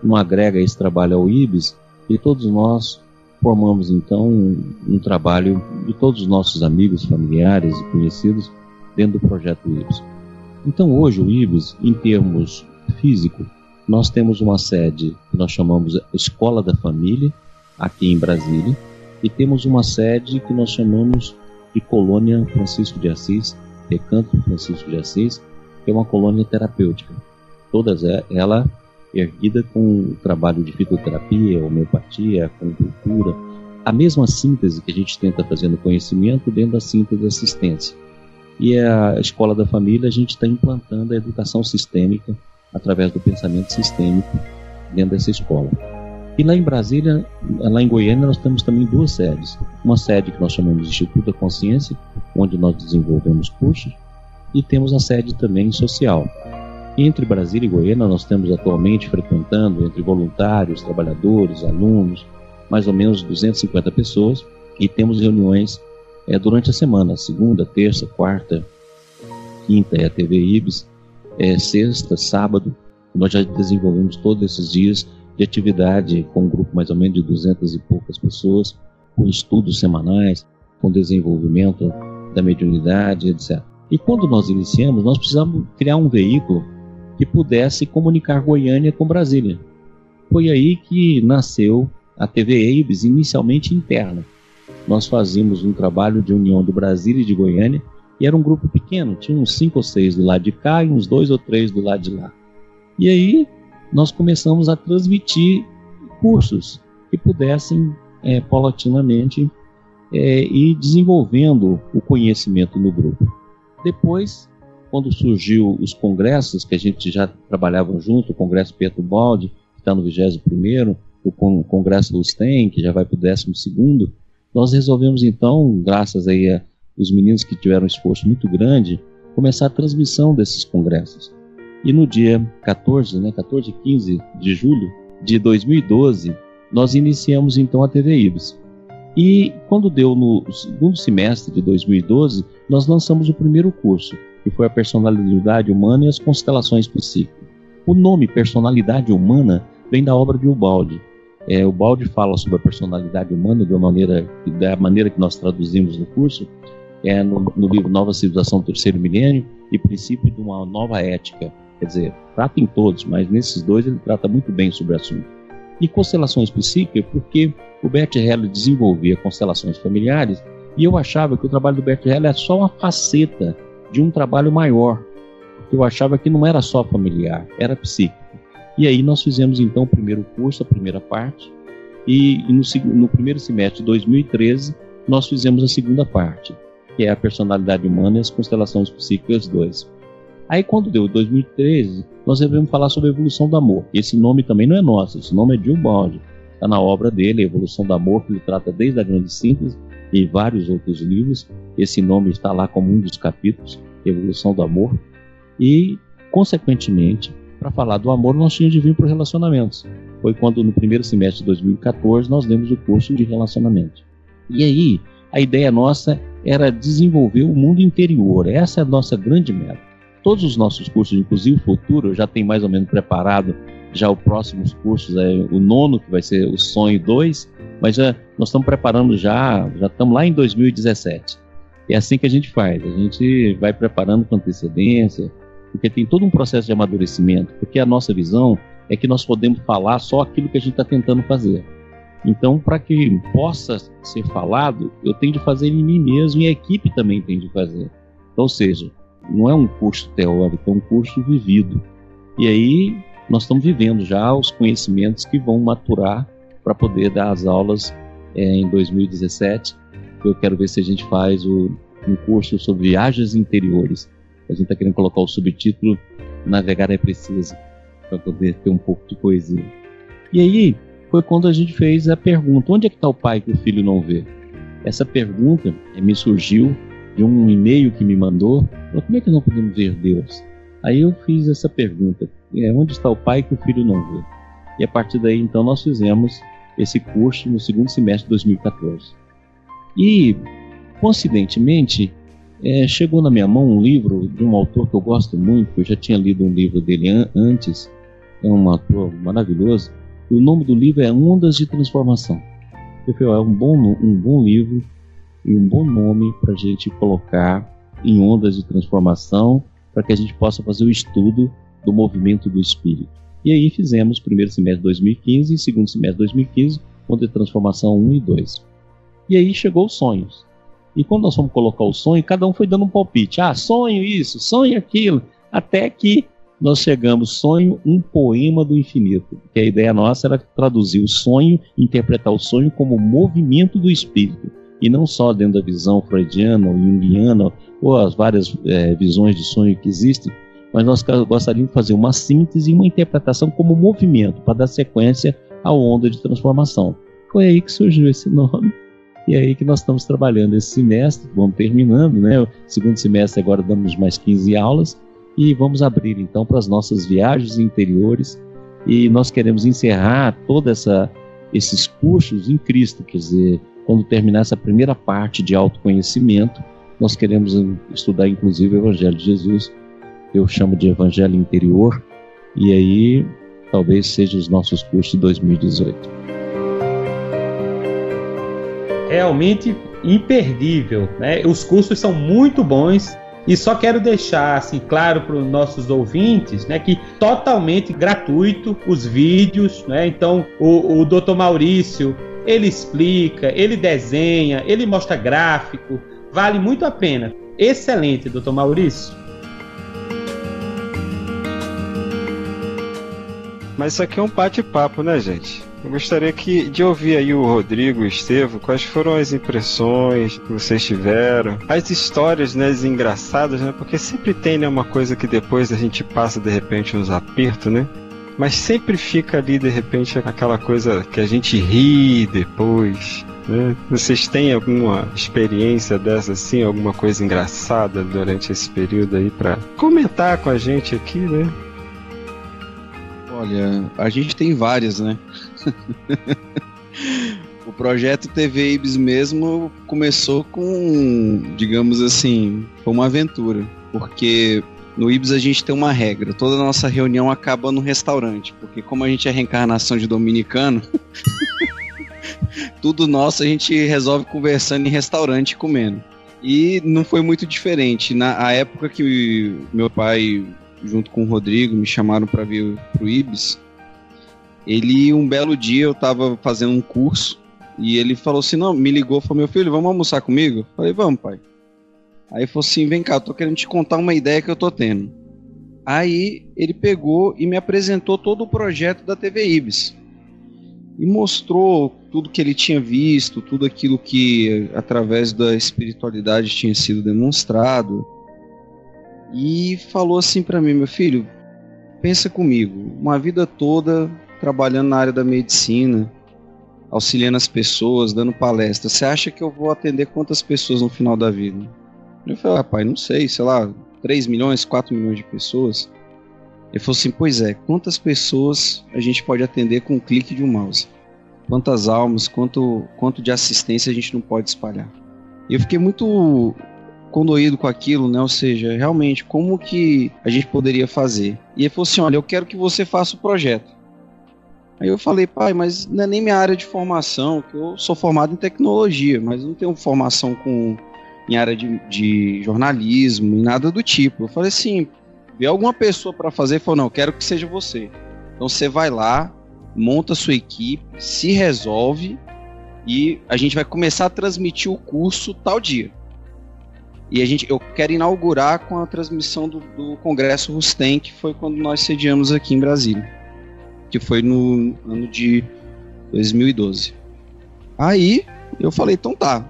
não agrega esse trabalho ao IBS e todos nós formamos então um, um trabalho de todos os nossos amigos, familiares e conhecidos dentro do projeto IBS. Então hoje o IBS, em termos físico, nós temos uma sede que nós chamamos Escola da Família, aqui em Brasília, e temos uma sede que nós chamamos de Colônia Francisco de Assis, Recanto Francisco de Assis, que é uma colônia terapêutica. Todas ela erguida com o trabalho de fitoterapia, homeopatia, acupuntura, a mesma síntese que a gente tenta fazer no conhecimento dentro da síntese da assistência. E a Escola da Família, a gente está implantando a educação sistêmica através do pensamento sistêmico dentro dessa escola. E lá em Brasília, lá em Goiânia, nós temos também duas sedes. Uma sede que nós chamamos de Instituto da Consciência, onde nós desenvolvemos cursos, e temos a sede também social. Entre Brasília e Goiânia, nós temos atualmente frequentando, entre voluntários, trabalhadores, alunos, mais ou menos 250 pessoas, e temos reuniões é, durante a semana, segunda, terça, quarta, quinta é a TV Ibis, é, sexta, sábado, nós já desenvolvemos todos esses dias de atividade com um grupo mais ou menos de duzentas e poucas pessoas, com estudos semanais, com desenvolvimento da mediunidade, etc. E quando nós iniciamos, nós precisamos criar um veículo que pudesse comunicar Goiânia com Brasília. Foi aí que nasceu a TV Eibes, inicialmente interna. Nós fazíamos um trabalho de união do Brasília e de Goiânia, e era um grupo pequeno, tinha uns cinco ou seis do lado de cá e uns dois ou três do lado de lá. E aí nós começamos a transmitir cursos que pudessem é, paulatinamente é, ir desenvolvendo o conhecimento no grupo. Depois, quando surgiu os congressos, que a gente já trabalhava junto, o Congresso Pietro Baldi, que está no 21º, o Congresso Lusten, que já vai para o 12º, nós resolvemos então, graças aí a os meninos que tiveram um esforço muito grande, começar a transmissão desses congressos. E no dia 14, né, 14 e 15 de julho de 2012, nós iniciamos então a TV Ibis. E quando deu no segundo semestre de 2012, nós lançamos o primeiro curso, que foi a personalidade humana e as constelações psíquicas. O nome personalidade humana vem da obra de Ubaldi. É, o fala sobre a personalidade humana de uma maneira, da maneira que nós traduzimos no curso, é no, no livro Nova Civilização do Terceiro Milênio e Princípio de uma Nova Ética. Quer dizer, trata em todos, mas nesses dois ele trata muito bem sobre o assunto. E constelações psíquicas, porque o Bert Hellier desenvolvia constelações familiares e eu achava que o trabalho do Bert Hellier era só uma faceta de um trabalho maior. Eu achava que não era só familiar, era psíquico. E aí nós fizemos então o primeiro curso, a primeira parte, e, e no, no primeiro semestre de 2013 nós fizemos a segunda parte que é a personalidade humana e as constelações psíquicas 2. Aí quando deu 2013, nós devemos falar sobre a evolução do amor. Esse nome também não é nosso, esse nome é de Ubaldi. Está na obra dele, a evolução do amor, que ele trata desde a grande síntese em vários outros livros. Esse nome está lá como um dos capítulos, Evolução do Amor. E, consequentemente, para falar do amor, nós tínhamos de vir para os relacionamentos. Foi quando, no primeiro semestre de 2014, nós demos o curso de relacionamento. E aí, a ideia nossa era desenvolver o mundo interior. Essa é a nossa grande meta. Todos os nossos cursos, inclusive o futuro, já tem mais ou menos preparado já os próximos cursos, é o nono, que vai ser o Sonho 2, mas já, nós estamos preparando já, já estamos lá em 2017. É assim que a gente faz, a gente vai preparando com antecedência, porque tem todo um processo de amadurecimento, porque a nossa visão é que nós podemos falar só aquilo que a gente está tentando fazer. Então, para que possa ser falado, eu tenho de fazer em mim mesmo e a equipe também tem de fazer. Então, ou seja, não é um curso teórico, é um curso vivido. E aí nós estamos vivendo já os conhecimentos que vão maturar para poder dar as aulas é, em 2017. Eu quero ver se a gente faz o, um curso sobre viagens interiores. A gente está querendo colocar o subtítulo Navegar é Preciso, para poder ter um pouco de poesia. E aí, foi quando a gente fez a pergunta: onde é que está o pai que o filho não vê? Essa pergunta me surgiu de um e-mail que me mandou: como é que não podemos ver Deus? Aí eu fiz essa pergunta: é, onde está o pai que o filho não vê? E a partir daí, então, nós fizemos esse curso no segundo semestre de 2014. E, coincidentemente, é, chegou na minha mão um livro de um autor que eu gosto muito, eu já tinha lido um livro dele an antes, é um autor maravilhoso, e o nome do livro é Ondas de Transformação. Eu falei, é um bom, um bom livro e um bom nome para a gente colocar em ondas de transformação, para que a gente possa fazer o estudo do movimento do espírito. E aí fizemos primeiro semestre de 2015 e segundo semestre de 2015, onda de transformação 1 e 2. E aí chegou os sonhos. E quando nós fomos colocar o sonho, cada um foi dando um palpite. Ah, sonho isso, sonho aquilo. Até que nós chegamos, sonho, um poema do infinito. Que a ideia nossa era traduzir o sonho, interpretar o sonho como movimento do espírito. E não só dentro da visão freudiana ou junguiana, ou as várias é, visões de sonho que existem, mas nós gostaríamos de fazer uma síntese e uma interpretação como movimento, para dar sequência à onda de transformação. Foi aí que surgiu esse nome. E é aí que nós estamos trabalhando esse semestre, vamos terminando, né? O segundo semestre agora damos mais 15 aulas e vamos abrir então para as nossas viagens interiores e nós queremos encerrar toda essa esses cursos em Cristo, quer dizer, quando terminar essa primeira parte de autoconhecimento, nós queremos estudar inclusive o Evangelho de Jesus, eu chamo de Evangelho interior, e aí talvez seja os nossos cursos de 2018. Realmente imperdível, né? Os cursos são muito bons e só quero deixar assim claro para os nossos ouvintes, né, que totalmente gratuito os vídeos, né? Então o, o Dr. Maurício ele explica, ele desenha, ele mostra gráfico, vale muito a pena. Excelente, Dr. Maurício. Mas isso aqui é um bate-papo, né, gente? Eu gostaria que, de ouvir aí o Rodrigo e o Estevo, quais foram as impressões que vocês tiveram, as histórias, né, as engraçadas, né? Porque sempre tem, né, uma coisa que depois a gente passa, de repente, uns apertos, né? Mas sempre fica ali, de repente, aquela coisa que a gente ri depois, né? Vocês têm alguma experiência dessa assim, alguma coisa engraçada durante esse período aí para comentar com a gente aqui, né? Olha, a gente tem várias, né? o projeto TV Ibis mesmo começou com, digamos assim, foi uma aventura, porque no Ibis a gente tem uma regra, toda nossa reunião acaba no restaurante, porque como a gente é reencarnação de dominicano, tudo nosso a gente resolve conversando em restaurante comendo. E não foi muito diferente. Na época que meu pai, junto com o Rodrigo, me chamaram para vir pro Ibis, ele, um belo dia, eu tava fazendo um curso e ele falou assim: Não, me ligou, falou: Meu filho, vamos almoçar comigo? Eu falei: Vamos, pai. Aí falou assim: Vem cá, eu tô querendo te contar uma ideia que eu tô tendo. Aí ele pegou e me apresentou todo o projeto da TV Ibis e mostrou tudo que ele tinha visto, tudo aquilo que através da espiritualidade tinha sido demonstrado. E falou assim para mim, meu filho, pensa comigo, uma vida toda trabalhando na área da medicina, auxiliando as pessoas, dando palestra, você acha que eu vou atender quantas pessoas no final da vida? Eu falei, rapaz, não sei, sei lá, 3 milhões, 4 milhões de pessoas. Ele falou assim: Pois é, quantas pessoas a gente pode atender com um clique de um mouse? Quantas almas, quanto, quanto de assistência a gente não pode espalhar? E eu fiquei muito condoído com aquilo, né? Ou seja, realmente, como que a gente poderia fazer? E ele falou assim: Olha, eu quero que você faça o projeto. Aí eu falei, pai, mas não é nem minha área de formação, que eu sou formado em tecnologia, mas não tenho formação com, em área de, de jornalismo e nada do tipo. Eu falei assim, vê alguma pessoa para fazer, falou, não, quero que seja você. Então você vai lá, monta sua equipe, se resolve e a gente vai começar a transmitir o curso tal dia. E a gente, eu quero inaugurar com a transmissão do, do Congresso Rustem, que foi quando nós sediamos aqui em Brasília que foi no ano de 2012. Aí eu falei, então tá.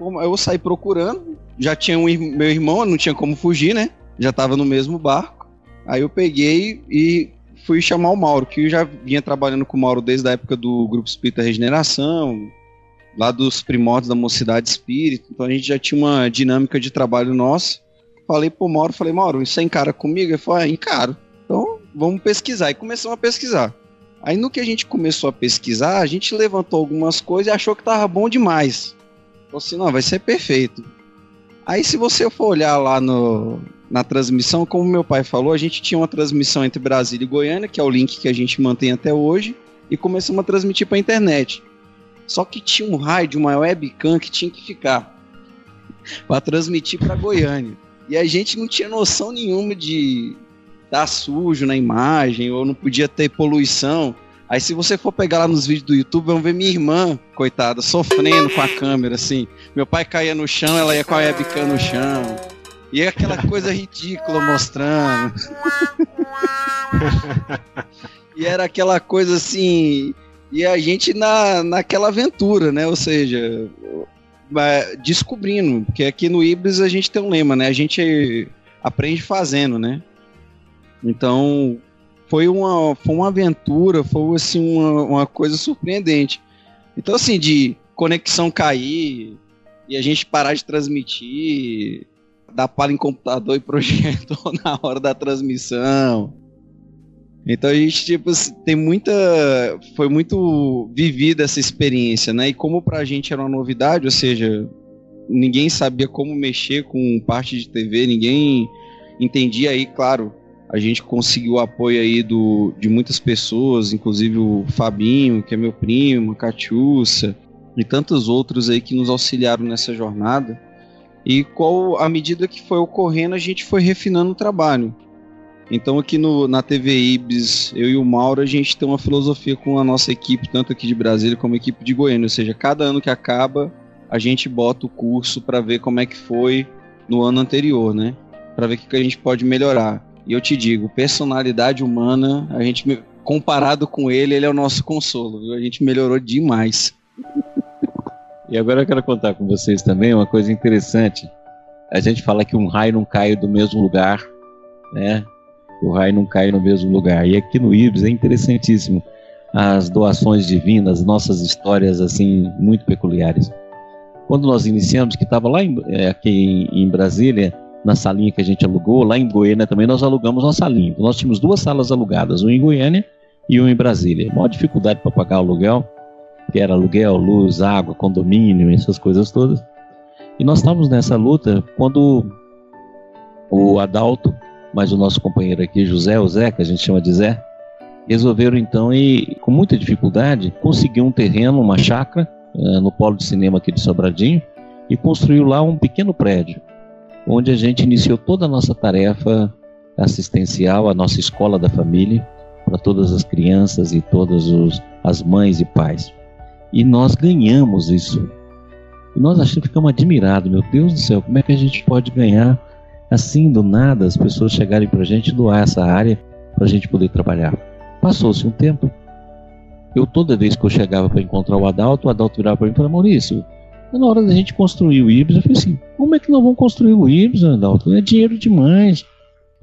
Eu saí procurando, já tinha um meu irmão, não tinha como fugir, né? Já tava no mesmo barco. Aí eu peguei e fui chamar o Mauro, que eu já vinha trabalhando com o Mauro desde a época do Grupo Espírita Regeneração, lá dos primórdios da Mocidade Espírita. Então a gente já tinha uma dinâmica de trabalho nosso. Falei pro Mauro, falei, Mauro, isso é encara comigo? Ele falou, é, encaro. Então vamos pesquisar. E começamos a pesquisar. Aí no que a gente começou a pesquisar, a gente levantou algumas coisas e achou que tava bom demais. Falou assim, não, vai ser perfeito. Aí se você for olhar lá no, na transmissão, como meu pai falou, a gente tinha uma transmissão entre Brasília e Goiânia, que é o link que a gente mantém até hoje, e começamos a transmitir para internet. Só que tinha um raio de uma webcam que tinha que ficar para transmitir para Goiânia. E a gente não tinha noção nenhuma de, tá sujo na imagem, ou não podia ter poluição. Aí se você for pegar lá nos vídeos do YouTube, vão ver minha irmã, coitada, sofrendo com a câmera, assim. Meu pai caía no chão, ela ia com a webcam no chão. E é aquela coisa ridícula mostrando. e era aquela coisa assim. E a gente na, naquela aventura, né? Ou seja, descobrindo. Porque aqui no Ibris a gente tem um lema, né? A gente aprende fazendo, né? Então, foi uma, foi uma aventura, foi assim, uma, uma coisa surpreendente. Então, assim, de conexão cair e a gente parar de transmitir, dar pala em computador e projetor na hora da transmissão. Então a gente, tipo, assim, tem muita. Foi muito vivida essa experiência, né? E como pra gente era uma novidade, ou seja, ninguém sabia como mexer com parte de TV, ninguém entendia aí, claro, a gente conseguiu o apoio aí do, de muitas pessoas, inclusive o Fabinho, que é meu primo, a Catiúcia, e tantos outros aí que nos auxiliaram nessa jornada. E qual à medida que foi ocorrendo, a gente foi refinando o trabalho. Então aqui no, na TV Ibis, eu e o Mauro, a gente tem uma filosofia com a nossa equipe, tanto aqui de Brasília como a equipe de Goiânia, ou seja, cada ano que acaba, a gente bota o curso para ver como é que foi no ano anterior, né? Para ver o que a gente pode melhorar. E eu te digo, personalidade humana, a gente comparado com ele, ele é o nosso consolo? A gente melhorou demais. E agora eu quero contar com vocês também uma coisa interessante. A gente fala que um raio não cai do mesmo lugar, né? O raio não cai no mesmo lugar. E aqui no Ibis é interessantíssimo as doações divinas, nossas histórias assim muito peculiares. Quando nós iniciamos, que estava lá em, é, aqui em Brasília, na salinha que a gente alugou, lá em Goiânia também nós alugamos uma salinha. Então, nós tínhamos duas salas alugadas, uma em Goiânia e uma em Brasília. Maior dificuldade para pagar o aluguel, que era aluguel, luz, água, condomínio, essas coisas todas. E nós estávamos nessa luta quando o Adalto, mais o nosso companheiro aqui, José, o Zé, que a gente chama de Zé, resolveram então, e com muita dificuldade, conseguir um terreno, uma chácara, eh, no polo de cinema aqui de Sobradinho, e construiu lá um pequeno prédio onde a gente iniciou toda a nossa tarefa assistencial, a nossa escola da família, para todas as crianças e todas os, as mães e pais. E nós ganhamos isso. E nós achamos, ficamos admirados, meu Deus do céu, como é que a gente pode ganhar assim do nada, as pessoas chegarem para a gente doar essa área para a gente poder trabalhar. Passou-se um tempo, eu toda vez que eu chegava para encontrar o Adalto, o Adalto virava para mim e falava, Maurício, na hora da gente construir o Ibis, eu falei assim: como é que nós vamos construir o Ibis, Andalto? É dinheiro demais.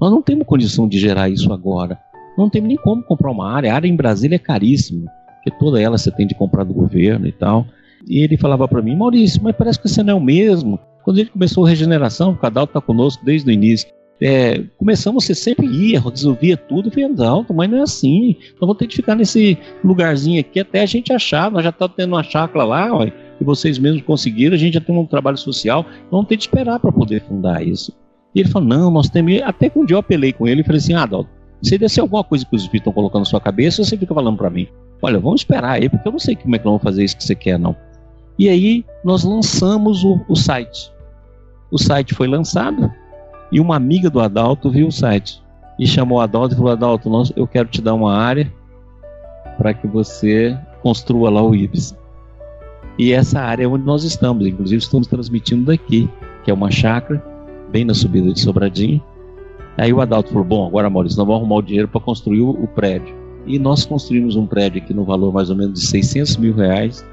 Nós não temos condição de gerar isso agora. Não temos nem como comprar uma área. A área em Brasília é caríssima. porque toda ela você tem de comprar do governo e tal. E ele falava para mim, Maurício, mas parece que você não é o mesmo. Quando gente começou a regeneração, o Cadalto está conosco desde o início. É, começamos, você sempre ia, resolvia tudo, falei, Alto, mas não é assim. Nós vamos ter que ficar nesse lugarzinho aqui até a gente achar. Nós já estamos tá tendo uma chácara lá, ó, que vocês mesmos conseguiram, a gente já tem um trabalho social, vamos ter que esperar para poder fundar isso. E ele falou, não, nós temos. Até que um dia eu apelei com ele e falei assim, ah, Adalto, se desse alguma coisa que os espíritos estão colocando na sua cabeça, você fica falando para mim, olha, vamos esperar aí, porque eu não sei como é que nós vamos fazer isso que você quer, não. E aí nós lançamos o, o site. O site foi lançado e uma amiga do Adalto viu o site e chamou o Adalto e falou: Adalto, nós, eu quero te dar uma área para que você construa lá o IBS. E essa área é onde nós estamos, inclusive estamos transmitindo daqui, que é uma chácara, bem na subida de Sobradinho. Aí o Adalto falou: Bom, agora Maurício, nós vamos arrumar o dinheiro para construir o, prédio. E nós construímos um prédio aqui no valor mais ou menos de 600 mil reais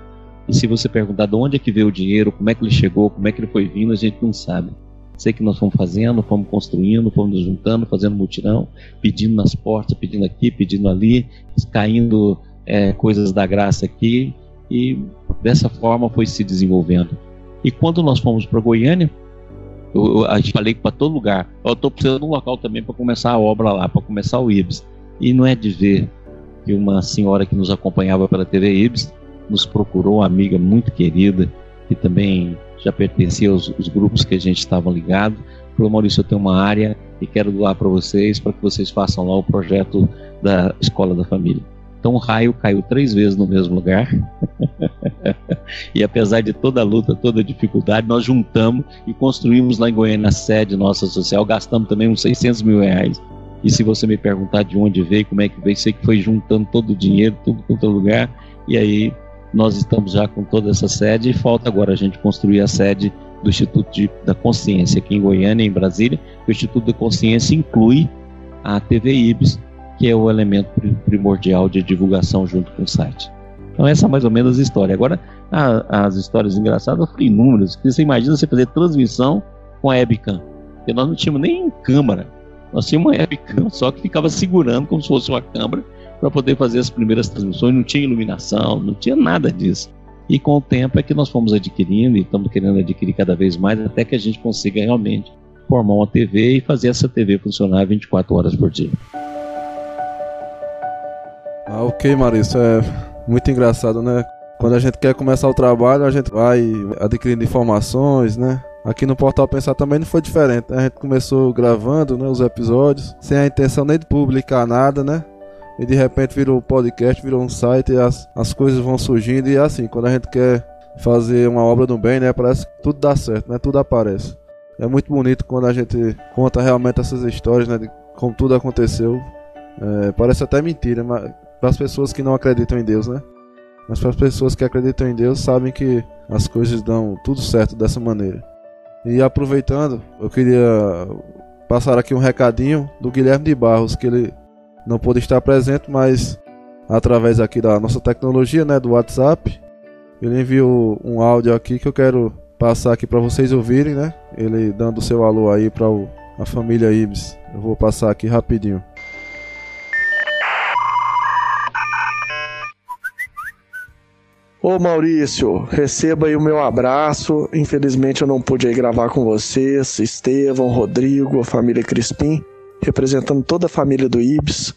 e se você perguntar de onde é que veio o dinheiro, como é que ele chegou, como é que ele foi vindo, a gente não sabe. Sei que nós fomos fazendo, fomos construindo, fomos nos juntando, fazendo mutirão, pedindo nas portas, pedindo aqui, pedindo ali, caindo é, coisas da graça aqui, e dessa forma foi se desenvolvendo. E quando nós fomos para Goiânia, eu, eu, a gente falei para todo lugar, eu estou precisando de um local também para começar a obra lá, para começar o IBS. E não é de ver que uma senhora que nos acompanhava pela TV IBS nos procurou, uma amiga muito querida, que também já pertencia aos, aos grupos que a gente estava ligado. Falou, Maurício, eu tenho uma área e quero doar para vocês, para que vocês façam lá o projeto da Escola da Família. Então o raio caiu três vezes no mesmo lugar. e apesar de toda a luta, toda a dificuldade, nós juntamos e construímos lá em Goiânia a sede nossa social. Gastamos também uns 600 mil reais. E se você me perguntar de onde veio, como é que veio, sei que foi juntando todo o dinheiro, tudo quanto lugar. E aí nós estamos já com toda essa sede e falta agora a gente construir a sede do Instituto de, da Consciência aqui em Goiânia, em Brasília. O Instituto da Consciência inclui a TV IBS, que é o elemento primordial de divulgação junto com o site. Então essa é mais ou menos a história. Agora, a, as histórias engraçadas foram inúmeras. Você imagina você fazer transmissão com a webcam, porque nós não tínhamos nem câmera. Nós tínhamos uma webcam só que ficava segurando como se fosse uma câmera para poder fazer as primeiras transmissões, não tinha iluminação, não tinha nada disso. E com o tempo é que nós fomos adquirindo e estamos querendo adquirir cada vez mais até que a gente consiga realmente formar uma TV e fazer essa TV funcionar 24 horas por dia. Ah, ok, Maurício, é muito engraçado, né? Quando a gente quer começar o trabalho, a gente vai adquirindo informações, né? Aqui no Portal Pensar também não foi diferente. Né? A gente começou gravando né, os episódios, sem a intenção nem de publicar nada, né? e de repente virou podcast, virou um site e as, as coisas vão surgindo e é assim, quando a gente quer fazer uma obra do bem, né, parece que tudo dá certo, né, tudo aparece. É muito bonito quando a gente conta realmente essas histórias, né, de como tudo aconteceu. É, parece até mentira, mas para as pessoas que não acreditam em Deus, né? Mas para as pessoas que acreditam em Deus sabem que as coisas dão tudo certo dessa maneira. E aproveitando, eu queria passar aqui um recadinho do Guilherme de Barros, que ele não pôde estar presente, mas através aqui da nossa tecnologia, né, do WhatsApp, ele enviou um áudio aqui que eu quero passar aqui para vocês ouvirem, né? Ele dando seu alô aí para a família Ibis. Eu vou passar aqui rapidinho. Ô Maurício, receba aí o meu abraço. Infelizmente eu não pude aí gravar com vocês, Estevão, Rodrigo, a família Crispim representando toda a família do Ibis.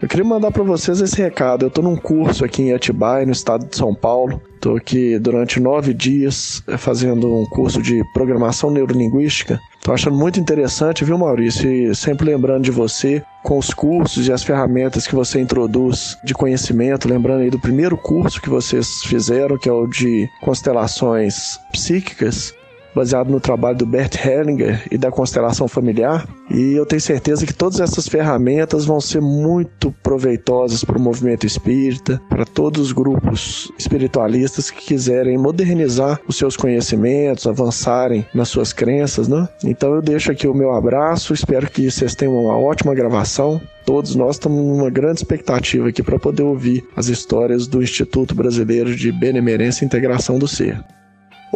Eu queria mandar para vocês esse recado. Eu estou num curso aqui em Atibaia, no estado de São Paulo. Estou aqui durante nove dias eh, fazendo um curso de programação neurolinguística. Estou achando muito interessante, viu, Maurício? E sempre lembrando de você com os cursos e as ferramentas que você introduz de conhecimento. Lembrando aí do primeiro curso que vocês fizeram, que é o de constelações psíquicas baseado no trabalho do Bert Hellinger e da constelação familiar. E eu tenho certeza que todas essas ferramentas vão ser muito proveitosas para o movimento espírita, para todos os grupos espiritualistas que quiserem modernizar os seus conhecimentos, avançarem nas suas crenças, né? Então eu deixo aqui o meu abraço, espero que vocês tenham uma ótima gravação. Todos nós estamos numa grande expectativa aqui para poder ouvir as histórias do Instituto Brasileiro de Benemerência e Integração do Ser.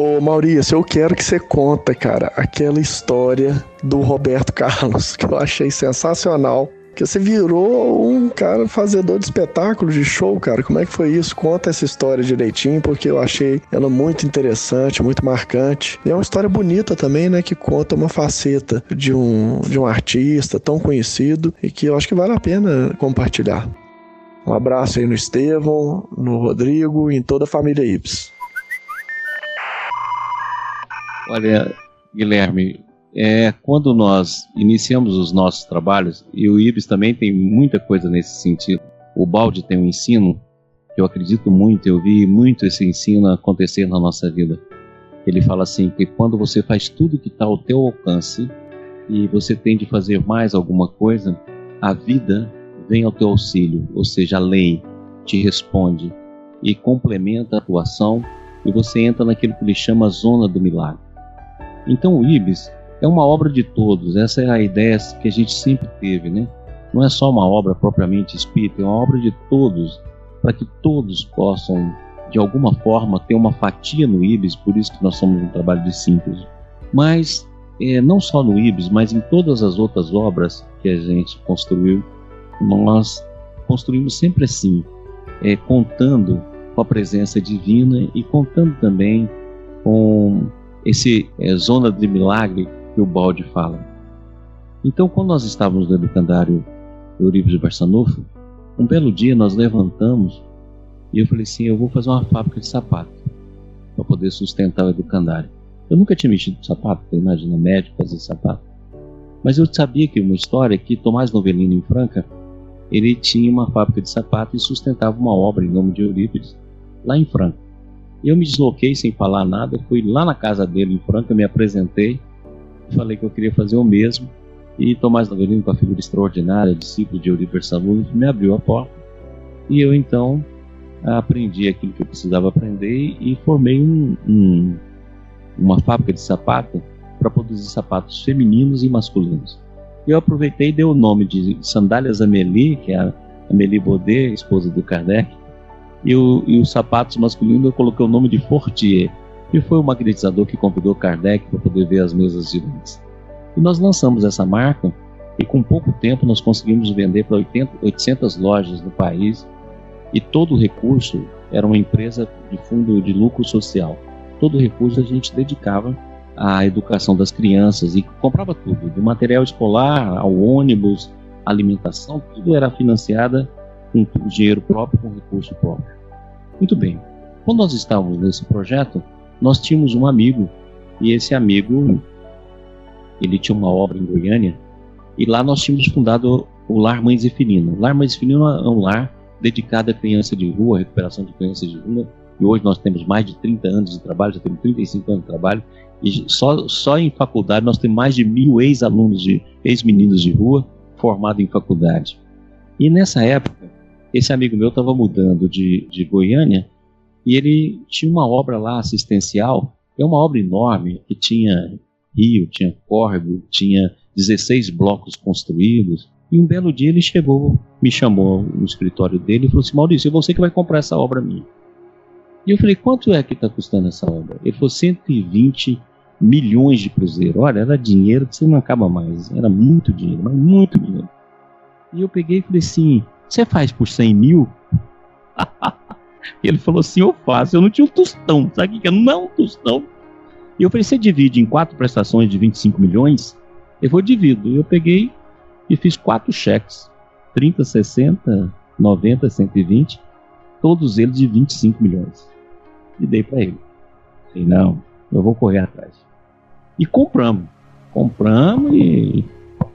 Ô Maurício, eu quero que você conta, cara, aquela história do Roberto Carlos, que eu achei sensacional. que você virou um cara fazedor de espetáculos de show, cara. Como é que foi isso? Conta essa história direitinho, porque eu achei ela muito interessante, muito marcante. E é uma história bonita também, né? Que conta uma faceta de um, de um artista tão conhecido e que eu acho que vale a pena compartilhar. Um abraço aí no Estevão, no Rodrigo e em toda a família Ips. Olha, Guilherme, é, quando nós iniciamos os nossos trabalhos, e o IBS também tem muita coisa nesse sentido, o Balde tem um ensino que eu acredito muito, eu vi muito esse ensino acontecer na nossa vida. Ele fala assim que quando você faz tudo que está ao teu alcance e você tem de fazer mais alguma coisa, a vida vem ao teu auxílio, ou seja, a lei te responde e complementa a atuação e você entra naquilo que ele chama zona do milagre. Então o Ibis é uma obra de todos, essa é a ideia que a gente sempre teve, né? Não é só uma obra propriamente espírita, é uma obra de todos, para que todos possam, de alguma forma, ter uma fatia no Ibis, por isso que nós somos um trabalho de síntese. Mas, é, não só no Ibis, mas em todas as outras obras que a gente construiu, nós construímos sempre assim, é, contando com a presença divina e contando também com esse é, zona de milagre que o Balde fala. Então, quando nós estávamos no educandário Euripides de Barçanufo, um belo dia nós levantamos e eu falei assim: eu vou fazer uma fábrica de sapato para poder sustentar o educandário. Eu nunca tinha mexido sapato, imagina médico fazer sapato. Mas eu sabia que uma história que Tomás Novelino em Franca, ele tinha uma fábrica de sapato e sustentava uma obra em nome de Eurípides lá em Franca. Eu me desloquei sem falar nada, fui lá na casa dele em Franca, me apresentei, falei que eu queria fazer o mesmo. E Tomás Novelino, com a figura extraordinária, discípulo de Eurípides Samuel, me abriu a porta. E eu então aprendi aquilo que eu precisava aprender e formei um, um, uma fábrica de sapato para produzir sapatos femininos e masculinos. Eu aproveitei e dei o nome de Sandálias Amélie, que é a Amélie Baudet, esposa do Kardec, e, o, e os sapatos masculinos eu coloquei o nome de Fortier, que foi o magnetizador que convidou Kardec para poder ver as mesas de luz. E nós lançamos essa marca e com pouco tempo nós conseguimos vender para 800 lojas no país e todo o recurso era uma empresa de fundo de lucro social. Todo o recurso a gente dedicava à educação das crianças e comprava tudo, do material escolar ao ônibus, alimentação, tudo era financiada com dinheiro próprio, com recurso próprio. Muito bem. Quando nós estávamos nesse projeto, nós tínhamos um amigo e esse amigo ele tinha uma obra em Goiânia e lá nós tínhamos fundado o Lar Mãe Zeferina. O Lar Mãe Zeferina é um lar dedicado à criança de rua, recuperação de crianças de rua. E hoje nós temos mais de 30 anos de trabalho, já temos 35 anos de trabalho. E só, só em faculdade nós temos mais de mil ex-alunos, de ex-meninos de rua formados em faculdade. E nessa época, esse amigo meu estava mudando de, de Goiânia e ele tinha uma obra lá assistencial, é uma obra enorme que tinha rio, tinha córrego, tinha 16 blocos construídos. E um belo dia ele chegou, me chamou no escritório dele e falou assim: Maurício, você que vai comprar essa obra minha. E eu falei: quanto é que está custando essa obra? Ele falou: 120 milhões de cruzeiro. Olha, era dinheiro que você não acaba mais. Era muito dinheiro, mas muito dinheiro. E eu peguei e falei assim: você faz por 100 mil? Ele falou assim: Eu faço. Eu não tinha um tostão. Sabe o que é? Não um tostão. E eu falei: Você divide em quatro prestações de 25 milhões? Eu vou divido. E eu peguei e fiz quatro cheques: 30, 60, 90, 120. Todos eles de 25 milhões. E dei para ele. Falei: Não, eu vou correr atrás. E compramos. Compramos e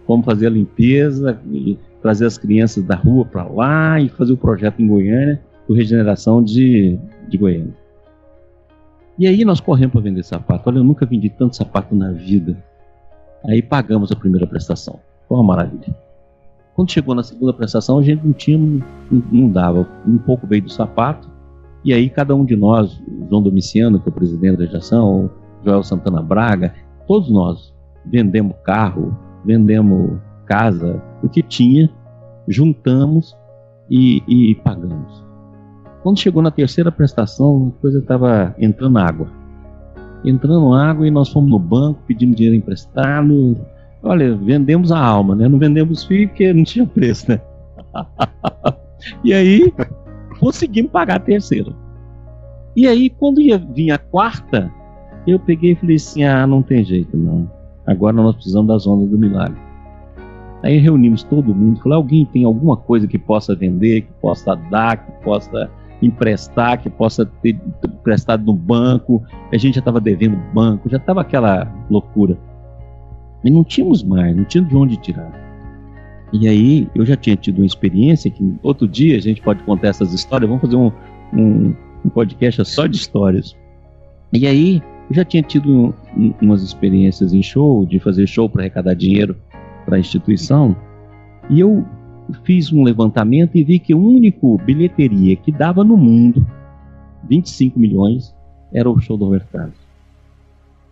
fomos fazer a limpeza, e trazer as crianças da rua para lá e fazer o projeto em Goiânia do Regeneração de, de Goiânia. E aí nós corremos para vender sapato. Olha, eu nunca vendi tanto sapato na vida. Aí pagamos a primeira prestação. Foi uma maravilha. Quando chegou na segunda prestação, a gente não tinha, não, não dava. Um pouco veio do sapato. E aí cada um de nós, João Domiciano, que é o presidente da gestão, Joel Santana Braga, todos nós vendemos carro, vendemos casa, o que tinha, juntamos e, e pagamos. Quando chegou na terceira prestação, a coisa estava entrando água. Entrando água e nós fomos no banco, pedimos dinheiro emprestado. olha, vendemos a alma, né? Não vendemos fio porque não tinha preço, né? e aí, conseguimos pagar a terceira. E aí, quando ia vir a quarta, eu peguei e falei assim: ah, não tem jeito não. Agora nós precisamos das ondas do milagre. Aí reunimos todo mundo, falou: alguém tem alguma coisa que possa vender, que possa dar, que possa emprestar, que possa ter emprestado no banco. A gente já estava devendo banco, já estava aquela loucura. E não tínhamos mais, não tinha de onde tirar. E aí eu já tinha tido uma experiência que outro dia a gente pode contar essas histórias, vamos fazer um, um, um podcast só de histórias. E aí eu já tinha tido um, umas experiências em show, de fazer show para arrecadar dinheiro para a instituição, e eu fiz um levantamento e vi que o único bilheteria que dava no mundo 25 milhões era o show do Roberto Carlos.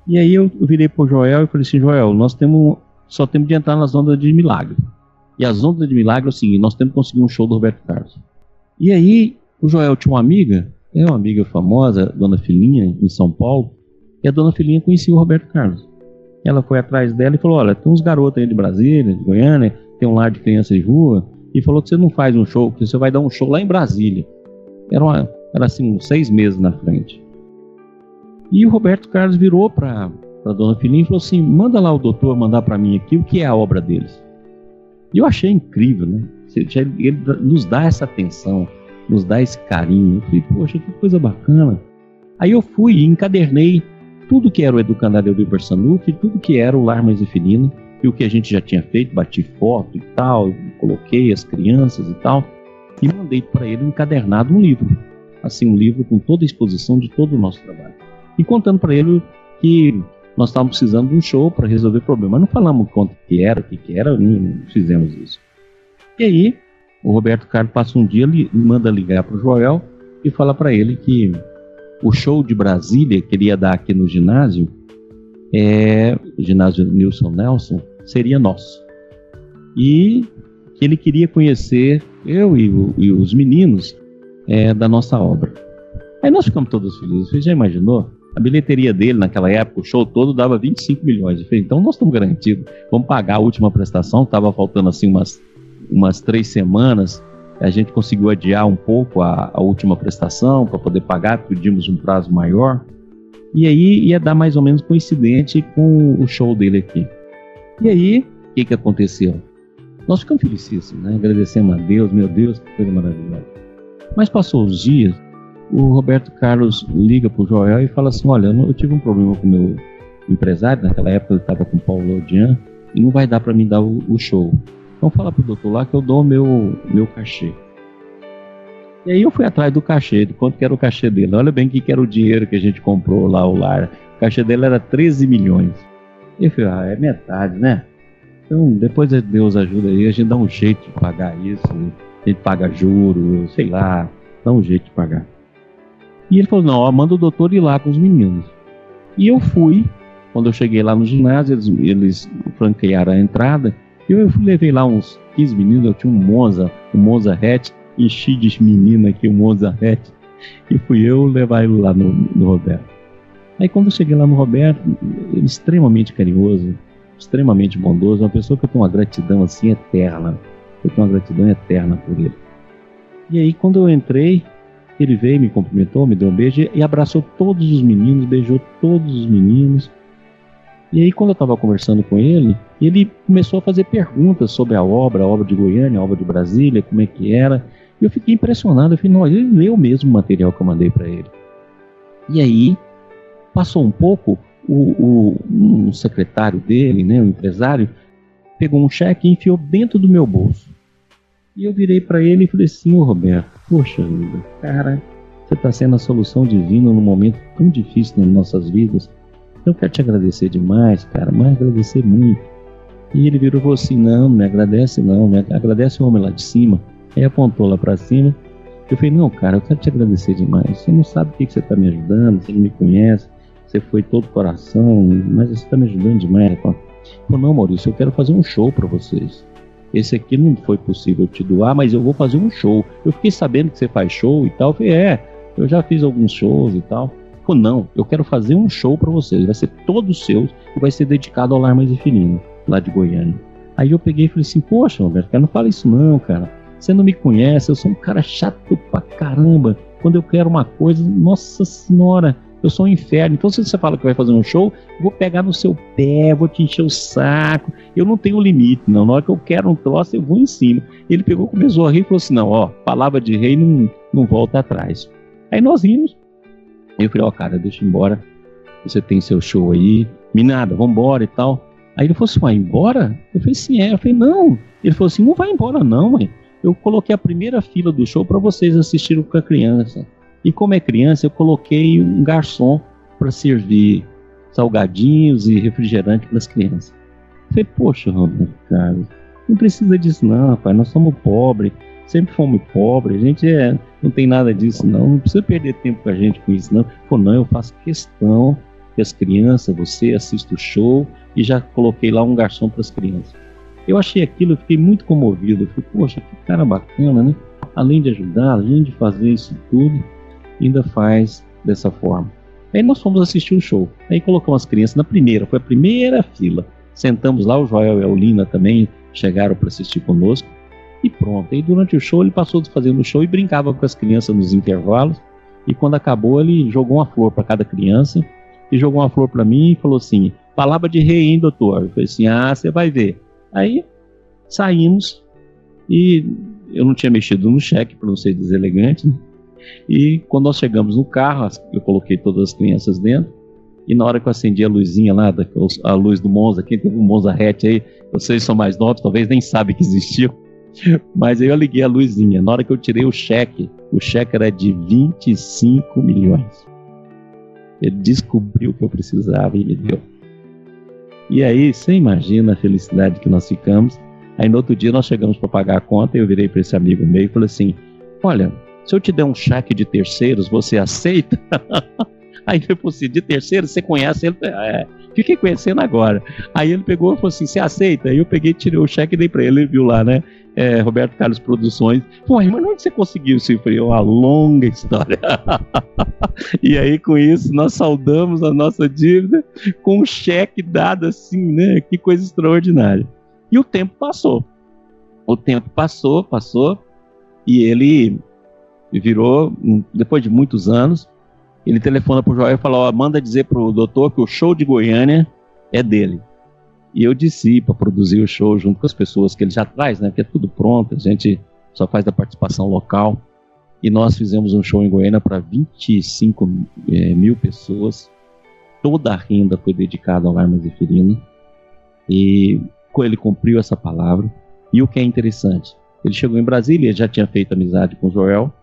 E aí eu virei para o Joel e falei assim, Joel, nós temos só temos de entrar nas ondas de milagre. E as ondas de milagre é o seguinte, nós temos que conseguir um show do Roberto Carlos. E aí o Joel tinha uma amiga, é uma amiga famosa, Dona Filinha, em São Paulo, e a Dona Filinha conhecia o Roberto Carlos. Ela foi atrás dela e falou, olha, tem uns garotos aí de Brasília, de Goiânia, tem um lar de crianças de rua, e falou que você não faz um show, que você vai dar um show lá em Brasília. Era, uma, era assim, uns seis meses na frente. E o Roberto Carlos virou para a dona Filinha e falou assim: manda lá o doutor mandar para mim aqui o que é a obra deles. E eu achei incrível, né? Ele nos dá essa atenção, nos dá esse carinho. Eu falei, poxa, que coisa bacana. Aí eu fui e encadernei tudo que era o Educandário do Sanuf, tudo que era o Lar Mais Felino, e o que a gente já tinha feito, bati foto e tal, coloquei as crianças e tal, e mandei para ele encadernado um livro, assim um livro com toda a exposição de todo o nosso trabalho, e contando para ele que nós estávamos precisando de um show para resolver problema. Mas não falamos quanto que era, o que, que era, não fizemos isso. E aí, o Roberto Carlos passa um dia, e manda ligar para o Joel e fala para ele que o show de Brasília que ele ia dar aqui no ginásio, é, ginásio Nilson Nelson, seria nosso. E que ele queria conhecer eu e, e os meninos é, da nossa obra. Aí nós ficamos todos felizes. Você já imaginou? A bilheteria dele naquela época, o show todo dava 25 milhões. Eu falei, então nós estamos garantidos. Vamos pagar a última prestação. Estava faltando assim umas, umas três semanas. A gente conseguiu adiar um pouco a, a última prestação para poder pagar. Pedimos um prazo maior. E aí ia dar mais ou menos coincidente com o show dele aqui. E aí, o que, que aconteceu? Nós ficamos felicíssimos, né? agradecemos a Deus, meu Deus, que coisa maravilhosa. Mas passou os dias, o Roberto Carlos liga para o Joel e fala assim: Olha, eu tive um problema com o meu empresário, naquela época ele estava com o Paulo Odian, e não vai dar para mim dar o, o, show. Então fala para o doutor lá que eu dou meu, meu cachê. E aí eu fui atrás do cachê, de quanto que era o cachê dele. Olha bem o que era o dinheiro que a gente comprou lá, o lar. O cachê dele era 13 milhões. E eu falei, ah, é metade, né? Então, depois Deus ajuda aí, a gente dá um jeito de pagar isso, a gente paga juros, sei lá, dá um jeito de pagar. E ele falou, não, ó, manda o doutor ir lá com os meninos. E eu fui, quando eu cheguei lá no ginásio, eles, eles franquearam a entrada, eu levei lá uns 15 meninos, eu tinha um Monza, um Monza hatch, enchi de menina aqui, um Monza hatch, e fui eu levar ele lá no, no Roberto. Aí quando eu cheguei lá no Roberto, ele extremamente carinhoso, extremamente bondoso, uma pessoa que eu tenho uma gratidão assim eterna. Eu tenho uma gratidão eterna por ele. E aí quando eu entrei, ele veio, me cumprimentou, me deu um beijo e abraçou todos os meninos, beijou todos os meninos. E aí quando eu estava conversando com ele, ele começou a fazer perguntas sobre a obra, a obra de Goiânia, a obra de Brasília, como é que era. E eu fiquei impressionado, eu falei, não, ele leu mesmo o material que eu mandei para ele. E aí Passou um pouco, o, o, um secretário dele, né, um empresário, pegou um cheque e enfiou dentro do meu bolso. E eu virei para ele e falei assim, ô Roberto, poxa vida, cara, você está sendo a solução divina num momento tão difícil nas nossas vidas. Eu quero te agradecer demais, cara, mas agradecer muito. E ele virou e falou assim: Não, me agradece não, me agradece o homem lá de cima. Aí apontou lá para cima. Eu falei: Não, cara, eu quero te agradecer demais. Você não sabe o que, que você está me ajudando, você não me conhece você foi todo coração, mas você está me ajudando demais. Falei, não, Maurício, eu quero fazer um show para vocês. Esse aqui não foi possível te doar, mas eu vou fazer um show. Eu fiquei sabendo que você faz show e tal. Eu falei, é, eu já fiz alguns shows e tal. Falei, não, eu quero fazer um show para vocês. Vai ser todo seu e vai ser dedicado ao Lar Mais Infinito. lá de Goiânia. Aí eu peguei e falei assim, poxa, Roberto, cara, não fala isso não, cara. Você não me conhece, eu sou um cara chato pra caramba. Quando eu quero uma coisa, nossa senhora, eu sou um inferno. Então, se você fala que vai fazer um show, vou pegar no seu pé, vou te encher o saco. Eu não tenho limite, não. Na hora que eu quero um troço, eu vou em cima. Ele pegou, começou a rir e falou assim: não, ó, palavra de rei não, não volta atrás. Aí nós rimos. Eu falei, ó, cara, deixa eu ir embora. Você tem seu show aí. Minada, vambora e tal. Aí ele falou assim, vai embora? Eu falei, sim, é. Eu falei, não. Ele falou assim, não vai embora não, mãe. Eu coloquei a primeira fila do show para vocês assistirem com a criança. E como é criança, eu coloquei um garçom para servir salgadinhos e refrigerante para as crianças. Eu falei, poxa, Roberto Carlos, não precisa disso não, pai. Nós somos pobres, sempre fomos pobres, a gente é, não tem nada disso não, não precisa perder tempo com a gente com isso não. Pô, não, eu faço questão que as crianças, você assista o show e já coloquei lá um garçom para as crianças. Eu achei aquilo, eu fiquei muito comovido. Eu falei, poxa, que cara bacana, né? Além de ajudar, além de fazer isso tudo, ainda faz dessa forma. Aí nós fomos assistir o show. Aí colocamos as crianças na primeira, foi a primeira fila. Sentamos lá, o Joel e a Olina também chegaram para assistir conosco. E pronto. Aí durante o show ele passou fazendo o show e brincava com as crianças nos intervalos. E quando acabou, ele jogou uma flor para cada criança e jogou uma flor para mim e falou assim: Palavra de rei, hein, doutor? Eu falei assim: Ah, você vai ver. Aí saímos e eu não tinha mexido no cheque, para não ser deselegante. Né? E quando nós chegamos no carro, eu coloquei todas as crianças dentro. E na hora que eu acendi a luzinha lá, a luz do Monza, quem teve um Monza hatch aí, vocês são mais novos, talvez nem sabem que existiu. Mas aí eu liguei a luzinha. Na hora que eu tirei o cheque, o cheque era de 25 milhões. Ele descobriu o que eu precisava e me deu. E aí, você imagina a felicidade que nós ficamos. Aí no outro dia nós chegamos para pagar a conta e eu virei para esse amigo meu e falei assim: Olha, se eu te der um cheque de terceiros, você aceita? Aí ele falou assim: De terceiros, você conhece ele? É, fiquei conhecendo agora. Aí ele pegou e falou assim: Você aceita? Aí eu peguei, tirei o cheque e dei para ele. Ele viu lá, né? É, Roberto Carlos Produções. Pô, mas onde você conseguiu isso? Falei: Uma longa história. e aí com isso nós saudamos a nossa dívida com um cheque dado assim, né? Que coisa extraordinária. E o tempo passou. O tempo passou, passou. E ele virou, depois de muitos anos, ele telefona pro Joel e fala: ó, manda dizer pro doutor que o show de Goiânia é dele. E eu disse para produzir o show junto com as pessoas que ele já traz, né? Que é tudo pronto, a gente só faz da participação local. E nós fizemos um show em Goiânia para 25 é, mil pessoas. Toda a renda foi dedicada ao Armas Zeferino. E ele cumpriu essa palavra. E o que é interessante, ele chegou em Brasília, já tinha feito amizade com o Joel.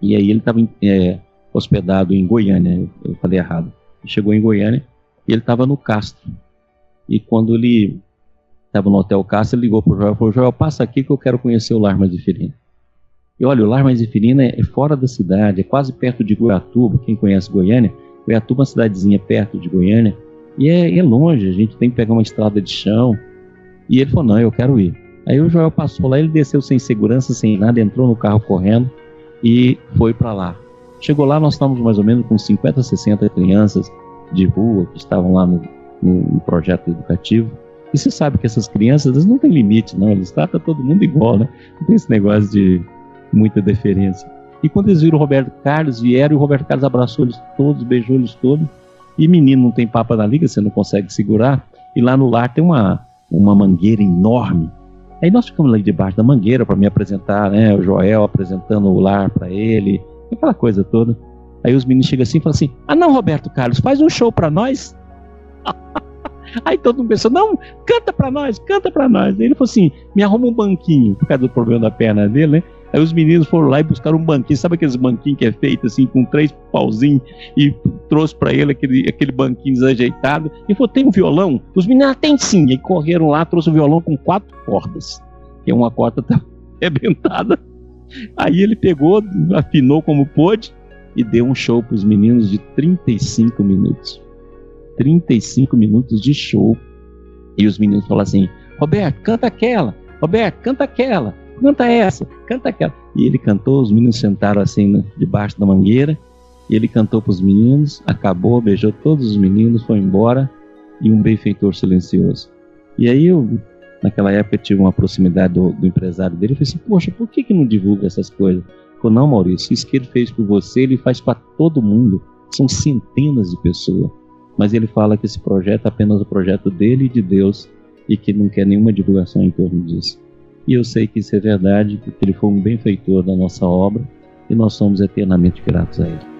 E aí ele estava é, hospedado em Goiânia, eu falei errado. Chegou em Goiânia e ele estava no Castro. E quando ele estava no Hotel Castro, ele ligou para o Joel e falou: Joel, passa aqui que eu quero conhecer o Lar Maziferina. E olha, o Lar Maziferina é, é fora da cidade, é quase perto de Goiatuba. Quem conhece Goiânia, Goiatuba é uma cidadezinha perto de Goiânia. E é, é longe, a gente tem que pegar uma estrada de chão. E ele falou: Não, eu quero ir. Aí o Joel passou lá, ele desceu sem segurança, sem nada, entrou no carro correndo e foi para lá. Chegou lá, nós estávamos mais ou menos com 50, 60 crianças de rua que estavam lá no, no, projeto educativo. E você sabe que essas crianças eles não têm limite, não. Eles tratam todo mundo igual, né? Não tem esse negócio de muita deferência. E quando eles viram o Roberto Carlos, vieram e o Roberto Carlos abraçou eles todos, beijou eles todos. E menino não tem papa na liga, você não consegue segurar. E lá no lar tem uma, uma mangueira enorme. Aí nós ficamos lá debaixo da mangueira para me apresentar, né? O Joel apresentando o lar para ele, aquela coisa toda. Aí os meninos chegam assim e falam assim: Ah, não, Roberto Carlos, faz um show para nós. Aí todo mundo pensou: Não, canta para nós, canta para nós. Aí ele falou assim: Me arruma um banquinho, por causa do problema da perna dele, né? Aí os meninos foram lá e buscaram um banquinho, sabe aqueles banquinhos que é feito assim, com três pauzinhos, e trouxe para ele aquele, aquele banquinho desajeitado. E falou: tem um violão? Os meninos, ah, tem sim. E correram lá, trouxe um violão com quatro cordas, que é uma corda tá arrebentada. Aí ele pegou, afinou como pôde e deu um show para os meninos de 35 minutos. 35 minutos de show. E os meninos falaram assim: Roberto, canta aquela. Roberto, canta aquela canta essa, canta aquela. E ele cantou, os meninos sentaram assim né, debaixo da mangueira, e ele cantou para os meninos, acabou, beijou todos os meninos, foi embora, e um benfeitor silencioso. E aí eu, naquela época, tive uma proximidade do, do empresário dele. Eu falei assim: Poxa, por que, que não divulga essas coisas? Ele falou: Não, Maurício, isso que ele fez por você, ele faz para todo mundo. São centenas de pessoas. Mas ele fala que esse projeto é apenas o projeto dele e de Deus e que não quer nenhuma divulgação em torno disso. E eu sei que isso é verdade, porque ele foi um benfeitor da nossa obra e nós somos eternamente gratos a ele.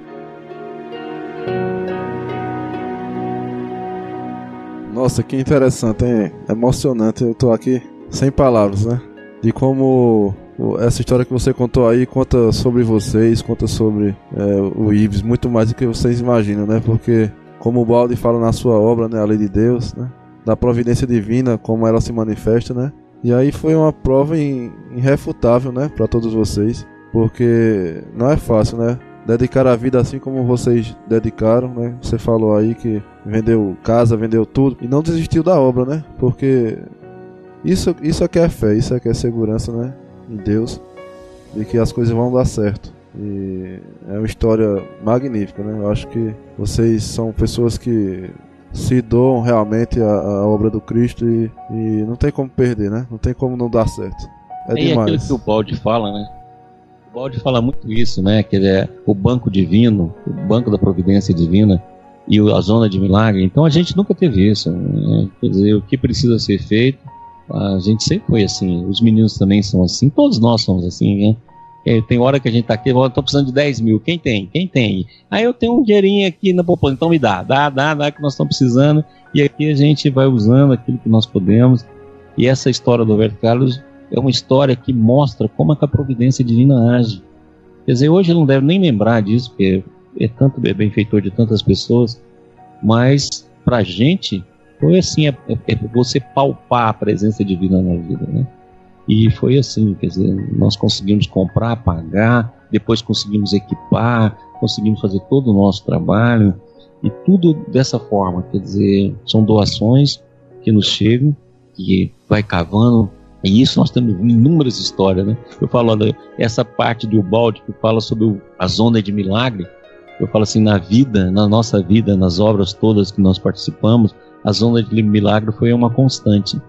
Nossa, que interessante, hein? Emocionante. Eu tô aqui sem palavras, né? De como essa história que você contou aí conta sobre vocês, conta sobre é, o Ives, muito mais do que vocês imaginam, né? Porque, como o Balde fala na sua obra, né? A lei de Deus, né? Da providência divina, como ela se manifesta, né? E aí foi uma prova irrefutável, né? Para todos vocês. Porque não é fácil, né? Dedicar a vida assim como vocês dedicaram, né? Você falou aí que vendeu casa, vendeu tudo e não desistiu da obra, né? Porque isso, isso é que é fé, isso é que é segurança, né? Em Deus, de que as coisas vão dar certo. E é uma história magnífica, né? Eu acho que vocês são pessoas que se doam realmente a, a obra do Cristo e, e, não tem como perder, né? Não tem como não dar certo. É e demais. aquilo que o Balde fala, né? Balde fala muito isso, né? Que é o banco divino, o banco da providência divina e a zona de milagre. Então a gente nunca teve isso. Né? Quer dizer, o que precisa ser feito, a gente sempre foi assim. Os meninos também são assim, todos nós somos assim, né? É, tem hora que a gente tá aqui, eu tô precisando de 10 mil. Quem tem? Quem tem? Aí eu tenho um dinheirinho aqui na poupança, então me dá, dá, dá, dá que nós estamos precisando. E aqui a gente vai usando aquilo que nós podemos. E essa história do Roberto Carlos é uma história que mostra como é que a providência divina age. Quer dizer, hoje não deve nem lembrar disso, porque é tanto é benfeitor de tantas pessoas, mas pra gente foi assim, é, é você palpar a presença divina na vida, né? E foi assim, quer dizer, nós conseguimos comprar, pagar, depois conseguimos equipar, conseguimos fazer todo o nosso trabalho e tudo dessa forma, quer dizer, são doações que nos chegam, que vai cavando, e isso nós temos inúmeras histórias, né? Eu falo, olha, essa parte do balde que fala sobre a zona de milagre, eu falo assim, na vida, na nossa vida, nas obras todas que nós participamos, a zona de milagre foi uma constante.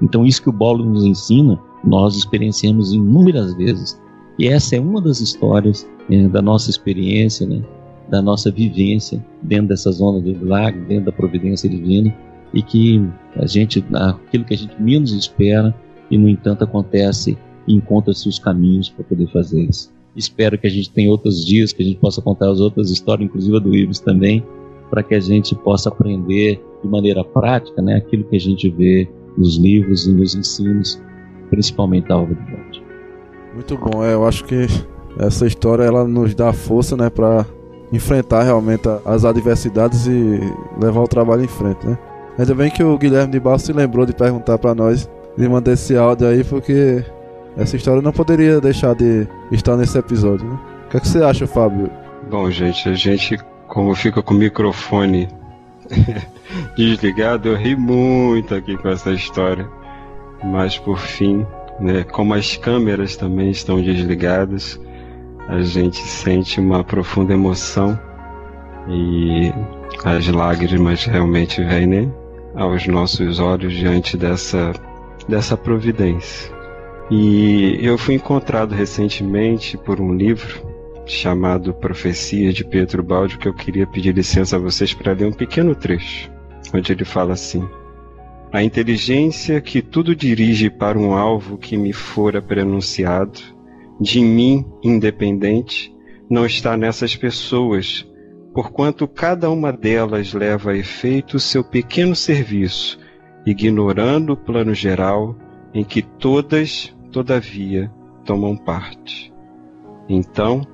Então isso que o Paulo nos ensina, nós experienciamos inúmeras vezes. E essa é uma das histórias é, da nossa experiência, né, da nossa vivência dentro dessa zona de milagre, dentro da providência divina, e que a gente, aquilo que a gente menos espera, e no entanto acontece, encontra-se os caminhos para poder fazer isso. Espero que a gente tenha outros dias, que a gente possa contar as outras histórias, inclusive a do Ives também, para que a gente possa aprender de maneira prática né, aquilo que a gente vê nos livros e nos ensinos principalmente da obra de Monte. Muito bom, é, eu acho que essa história ela nos dá força, né, para enfrentar realmente as adversidades e levar o trabalho em frente, né? Ainda bem que o Guilherme de Barros se lembrou de perguntar para nós de mandar esse áudio aí, porque essa história não poderia deixar de estar nesse episódio, né? O que, é que você acha, Fábio? Bom, gente, a gente, como fica com o microfone desligado, eu ri muito aqui com essa história. Mas por fim, né, como as câmeras também estão desligadas, a gente sente uma profunda emoção e as lágrimas realmente vêm né, aos nossos olhos diante dessa, dessa providência. E eu fui encontrado recentemente por um livro chamado Profecia de Pedro Baldi, que eu queria pedir licença a vocês para ler um pequeno trecho, onde ele fala assim: a inteligência que tudo dirige para um alvo que me fora prenunciado, de mim independente, não está nessas pessoas, porquanto cada uma delas leva a efeito seu pequeno serviço, ignorando o plano geral em que todas, todavia, tomam parte. Então,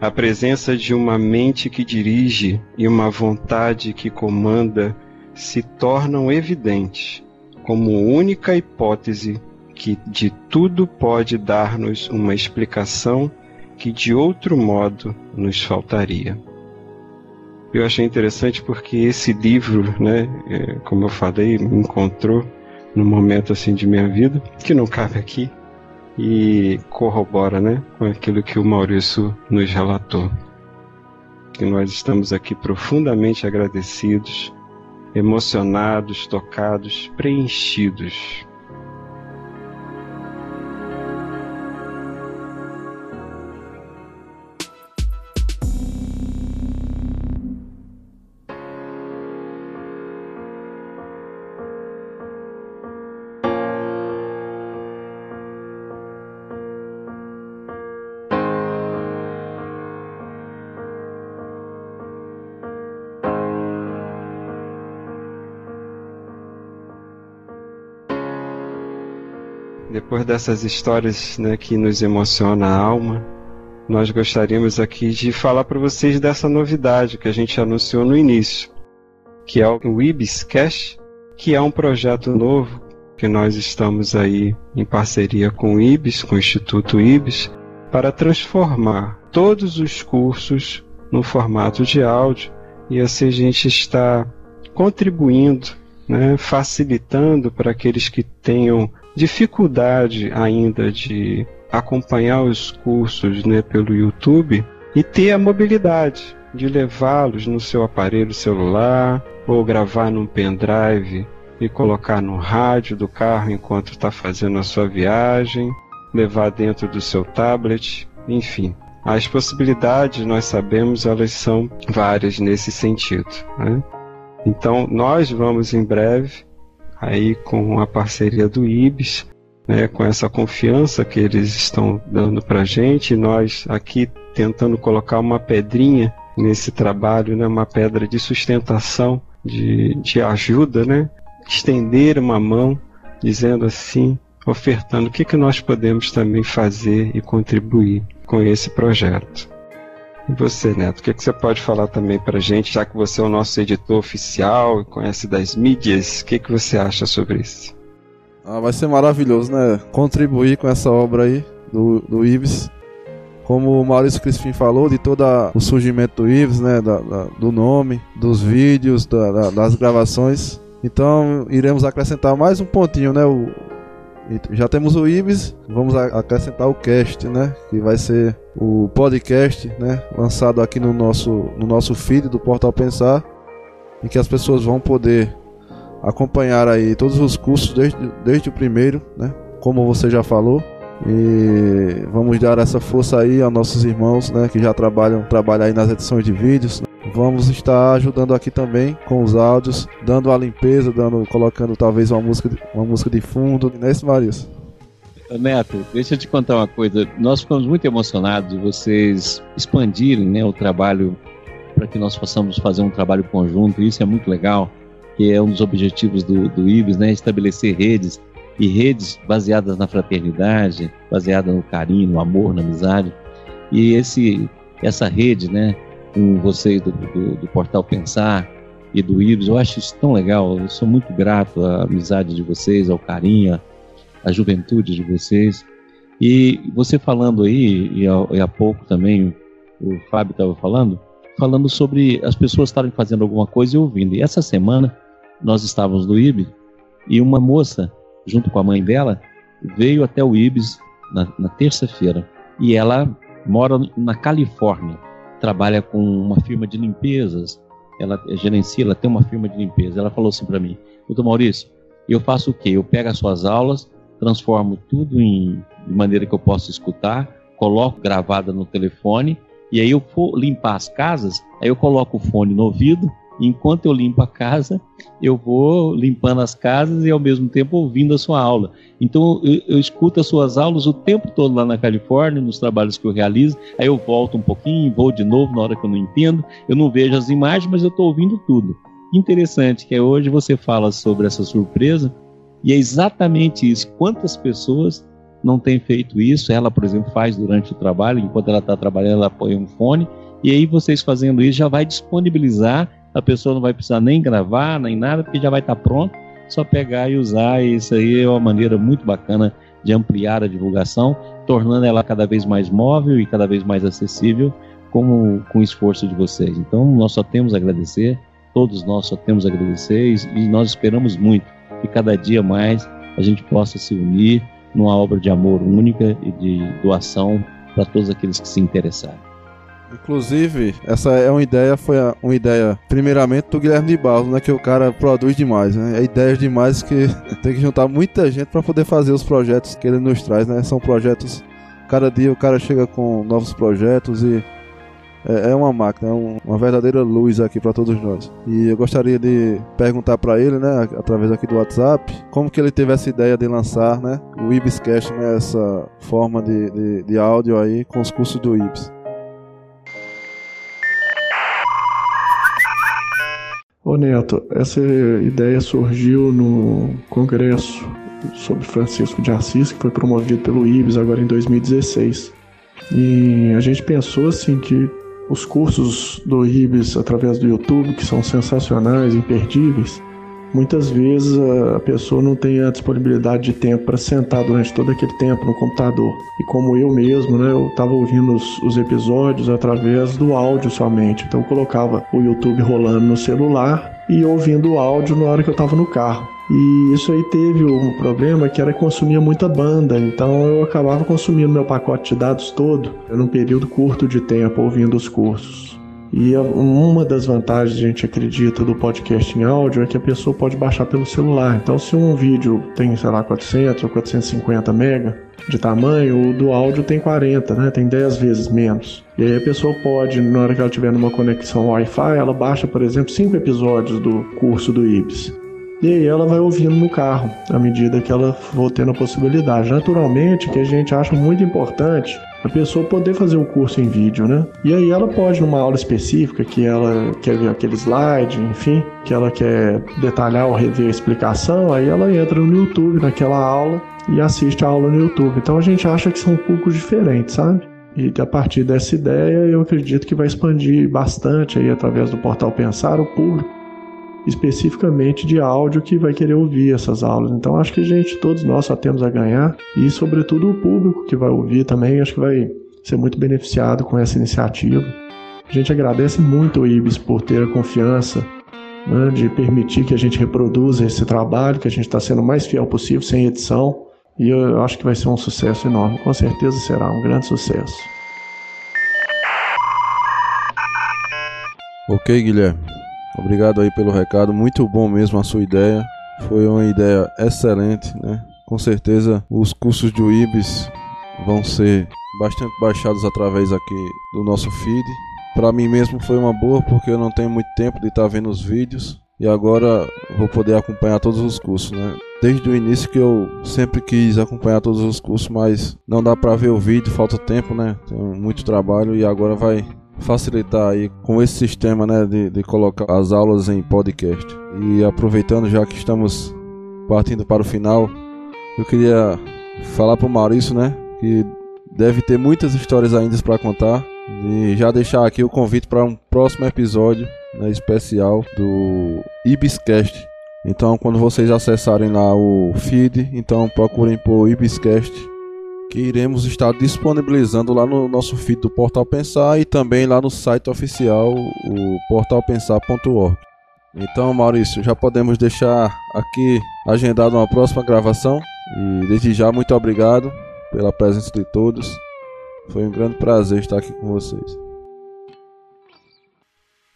a presença de uma mente que dirige e uma vontade que comanda se tornam evidentes como única hipótese que de tudo pode dar-nos uma explicação que de outro modo nos faltaria. Eu achei interessante porque esse livro, né, é, como eu falei, me encontrou num momento assim de minha vida que não cabe aqui e corrobora, né, com aquilo que o Maurício nos relatou. Que nós estamos aqui profundamente agradecidos emocionados, tocados, preenchidos. Depois dessas histórias né, que nos emociona a alma, nós gostaríamos aqui de falar para vocês dessa novidade que a gente anunciou no início, que é o Ibis Cash, que é um projeto novo que nós estamos aí em parceria com o Ibis, com o Instituto Ibis, para transformar todos os cursos no formato de áudio e assim a gente está contribuindo, né, facilitando para aqueles que tenham dificuldade ainda de acompanhar os cursos né, pelo YouTube e ter a mobilidade de levá-los no seu aparelho celular ou gravar num pendrive e colocar no rádio do carro enquanto está fazendo a sua viagem, levar dentro do seu tablet, enfim. As possibilidades, nós sabemos, elas são várias nesse sentido. Né? Então, nós vamos em breve aí com a parceria do IBS, né, com essa confiança que eles estão dando para a gente, nós aqui tentando colocar uma pedrinha nesse trabalho, né, uma pedra de sustentação, de, de ajuda, né, estender uma mão, dizendo assim, ofertando o que, que nós podemos também fazer e contribuir com esse projeto. E você, Neto, o que, que você pode falar também para gente, já que você é o nosso editor oficial e conhece das mídias, o que, que você acha sobre isso? Ah, vai ser maravilhoso, né? Contribuir com essa obra aí do, do Ives. Como o Maurício Crispim falou, de todo o surgimento do Ives, né? Da, da, do nome, dos vídeos, da, das gravações. Então iremos acrescentar mais um pontinho, né? O, já temos o Ibis, vamos acrescentar o cast, né? Que vai ser o podcast, né? Lançado aqui no nosso, no nosso feed do Portal Pensar, em que as pessoas vão poder acompanhar aí todos os cursos desde, desde o primeiro, né? Como você já falou. E vamos dar essa força aí aos nossos irmãos, né? Que já trabalham, trabalham aí nas edições de vídeos, Vamos estar ajudando aqui também com os áudios, dando a limpeza, dando, colocando talvez uma música, uma música de fundo, né, Marius? Neto, deixa eu te contar uma coisa. Nós ficamos muito emocionados de vocês expandirem né, o trabalho para que nós possamos fazer um trabalho conjunto. Isso é muito legal, que é um dos objetivos do, do IBS, né, estabelecer redes e redes baseadas na fraternidade, baseadas no carinho, no amor, na amizade. E esse, essa rede, né, com vocês do, do, do, Portal Pensar e do Ibis. Eu acho isso tão legal. Eu sou muito grato à amizade de vocês, ao carinho, à juventude de vocês. E você falando aí, e, e há pouco também o Fábio estava falando, falando sobre as pessoas estarem fazendo alguma coisa e ouvindo. E essa semana nós estávamos no IBS e uma moça, junto com a mãe dela, veio até o IBS na, na terça-feira. E ela mora na Califórnia trabalha com uma firma de limpezas, ela gerencia, ela tem uma firma de limpeza. Ela falou assim para mim, doutor Maurício, eu faço o quê? Eu pego as suas aulas, transformo tudo em de maneira que eu possa escutar, coloco gravada no telefone, e aí eu for limpar as casas, aí eu coloco o fone no ouvido enquanto eu limpo a casa, eu vou limpando as casas e ao mesmo tempo ouvindo a sua aula. Então eu, eu, escuto as suas aulas o tempo todo lá na Califórnia, nos trabalhos que eu realizo. Aí eu volto um pouquinho, vou de novo na hora que eu não entendo. Eu não vejo as imagens, mas eu estou ouvindo tudo. Interessante que é hoje você fala sobre essa surpresa e é exatamente isso. Quantas pessoas não têm feito isso? Ela, por exemplo, faz durante o trabalho, enquanto ela está trabalhando, ela põe um fone. E aí vocês fazendo isso já vai disponibilizar a pessoa não vai precisar nem gravar, nem nada, porque já vai estar pronto, só pegar e usar. E isso aí é uma maneira muito bacana de ampliar a divulgação, tornando ela cada vez mais móvel e cada vez mais acessível com, com o esforço de vocês. Então, nós só temos a agradecer, todos nós só temos a agradecer e nós esperamos muito que cada dia mais a gente possa se unir numa obra de amor única e de doação para todos aqueles que se interessarem. Inclusive, essa é uma ideia, foi uma ideia, primeiramente, do Guilherme de Barros, né? Que o cara produz demais, né? É ideias demais que tem que juntar muita gente para poder fazer os projetos que ele nos traz, né? São projetos. Cada dia o cara chega com novos projetos e é, é uma máquina, é uma verdadeira luz aqui para todos nós. E eu gostaria de perguntar para ele, né, através aqui do WhatsApp, como que ele teve essa ideia de lançar, né, o Ibiscast, né, essa forma de, de, de áudio aí com os cursos do Ibis. Ô Neto, essa ideia surgiu no congresso sobre Francisco de Assis, que foi promovido pelo IBS agora em 2016. E a gente pensou assim que os cursos do IBS através do YouTube, que são sensacionais, imperdíveis, muitas vezes a pessoa não tem a disponibilidade de tempo para sentar durante todo aquele tempo no computador. E como eu mesmo, né, eu estava ouvindo os, os, episódios através do áudio somente. Então eu colocava o YouTube rolando no celular e ouvindo o áudio na hora que eu estava no carro. E isso aí teve um problema que era que consumia muita banda, então eu acabava consumindo meu pacote de dados todo num período curto de tempo ouvindo os cursos. E uma das vantagens, a gente acredita, do podcast em áudio é que a pessoa pode baixar pelo celular. Então, se um vídeo tem, sei lá, 400 ou 450 mega de tamanho, o do áudio tem 40, né? Tem 10 vezes menos. E aí a pessoa pode, na hora que ela tiver numa conexão Wi-Fi, ela baixa, por exemplo, 5 episódios do curso do IBS. E aí ela vai ouvindo no carro, à medida que ela for tendo a possibilidade. Naturalmente, que a gente acha muito importante a pessoa poder fazer o curso em vídeo, né? E aí ela pode, numa aula específica, que ela quer ver aquele slide, enfim, que ela quer detalhar ou rever a explicação, aí ela entra no YouTube naquela aula e assiste a aula no YouTube. Então a gente acha que são poucos diferentes, sabe? E a partir dessa ideia, eu acredito que vai expandir bastante aí através do portal Pensar o público especificamente de áudio que vai querer ouvir essas aulas. Então acho que a gente, todos nós só temos a ganhar e sobretudo o público que vai ouvir também, acho que vai ser muito beneficiado com essa iniciativa. A gente agradece muito ao IBS por ter a confiança né, de permitir que a gente reproduza esse trabalho, que a gente está sendo o mais fiel possível, sem edição. E eu acho que vai ser um sucesso enorme. Com certeza será um grande sucesso. Ok, Guilherme. Obrigado aí pelo recado, muito bom mesmo a sua ideia. Foi uma ideia excelente, né? Com certeza os cursos do IBS vão ser bastante baixados através aqui do nosso feed. Para mim mesmo foi uma boa porque eu não tenho muito tempo de estar tá vendo os vídeos e agora vou poder acompanhar todos os cursos, né? Desde o início que eu sempre quis acompanhar todos os cursos, mas não dá para ver o vídeo, falta tempo, né? Tem muito trabalho e agora vai facilitar aí com esse sistema né, de, de colocar as aulas em podcast. E aproveitando já que estamos partindo para o final, eu queria falar para o Maurício, né, que deve ter muitas histórias ainda para contar e já deixar aqui o convite para um próximo episódio né, especial do Ibiscast. Então, quando vocês acessarem lá o feed, então procurem por Ibiscast que iremos estar disponibilizando lá no nosso feed do Portal Pensar e também lá no site oficial, o portalpensar.org. Então, Maurício, já podemos deixar aqui agendado uma próxima gravação e desde já muito obrigado pela presença de todos. Foi um grande prazer estar aqui com vocês.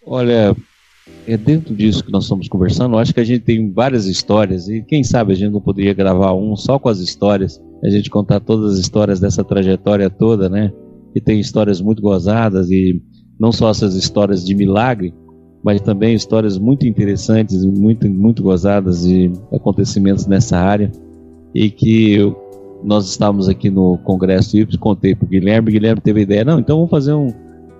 Olha, é dentro disso que nós estamos conversando, acho que a gente tem várias histórias e quem sabe a gente não poderia gravar um só com as histórias, a gente contar todas as histórias dessa trajetória toda, né? E tem histórias muito gozadas e não só essas histórias de milagre, mas também histórias muito interessantes, muito muito gozadas de acontecimentos nessa área e que eu, nós estávamos aqui no congresso e contei para o Guilherme, Guilherme teve a ideia, não, então vamos fazer um,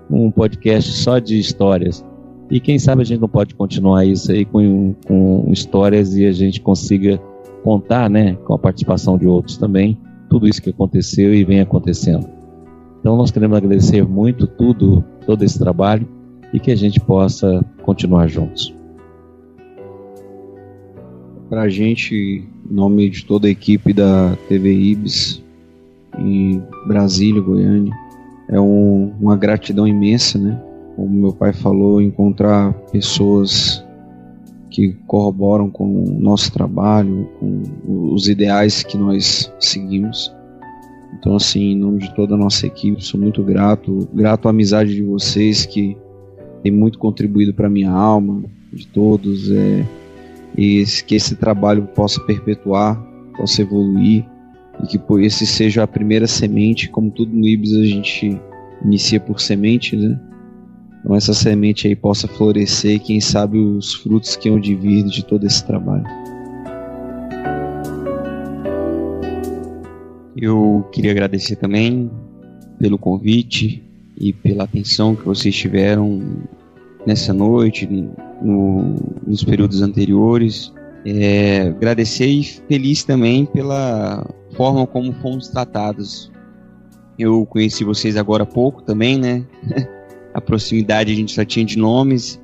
um podcast só de histórias. E quem sabe a gente não pode continuar isso aí com, com histórias e a gente consiga contar, né, com a participação de outros também, tudo isso que aconteceu e vem acontecendo. Então nós queremos agradecer muito tudo, todo esse trabalho e que a gente possa continuar juntos. Para a gente, em nome de toda a equipe da TV Ibis em Brasília, Goiânia, é um, uma gratidão imensa, né? como meu pai falou, encontrar pessoas que corroboram com o nosso trabalho, com os ideais que nós seguimos. Então, assim, em nome de toda a nossa equipe, sou muito grato, grato à amizade de vocês que tem muito contribuído para minha alma, de todos, é, e que esse trabalho possa perpetuar, possa evoluir e que esse seja a primeira semente, como tudo no Ibis a gente inicia por semente, né? Então essa semente aí possa florescer e quem sabe os frutos que hão de vir de todo esse trabalho. Eu queria agradecer também pelo convite e pela atenção que vocês tiveram nessa noite, no, nos períodos anteriores. É, agradecer e feliz também pela forma como fomos tratados. Eu conheci vocês agora há pouco também, né? a proximidade a gente só tinha de nomes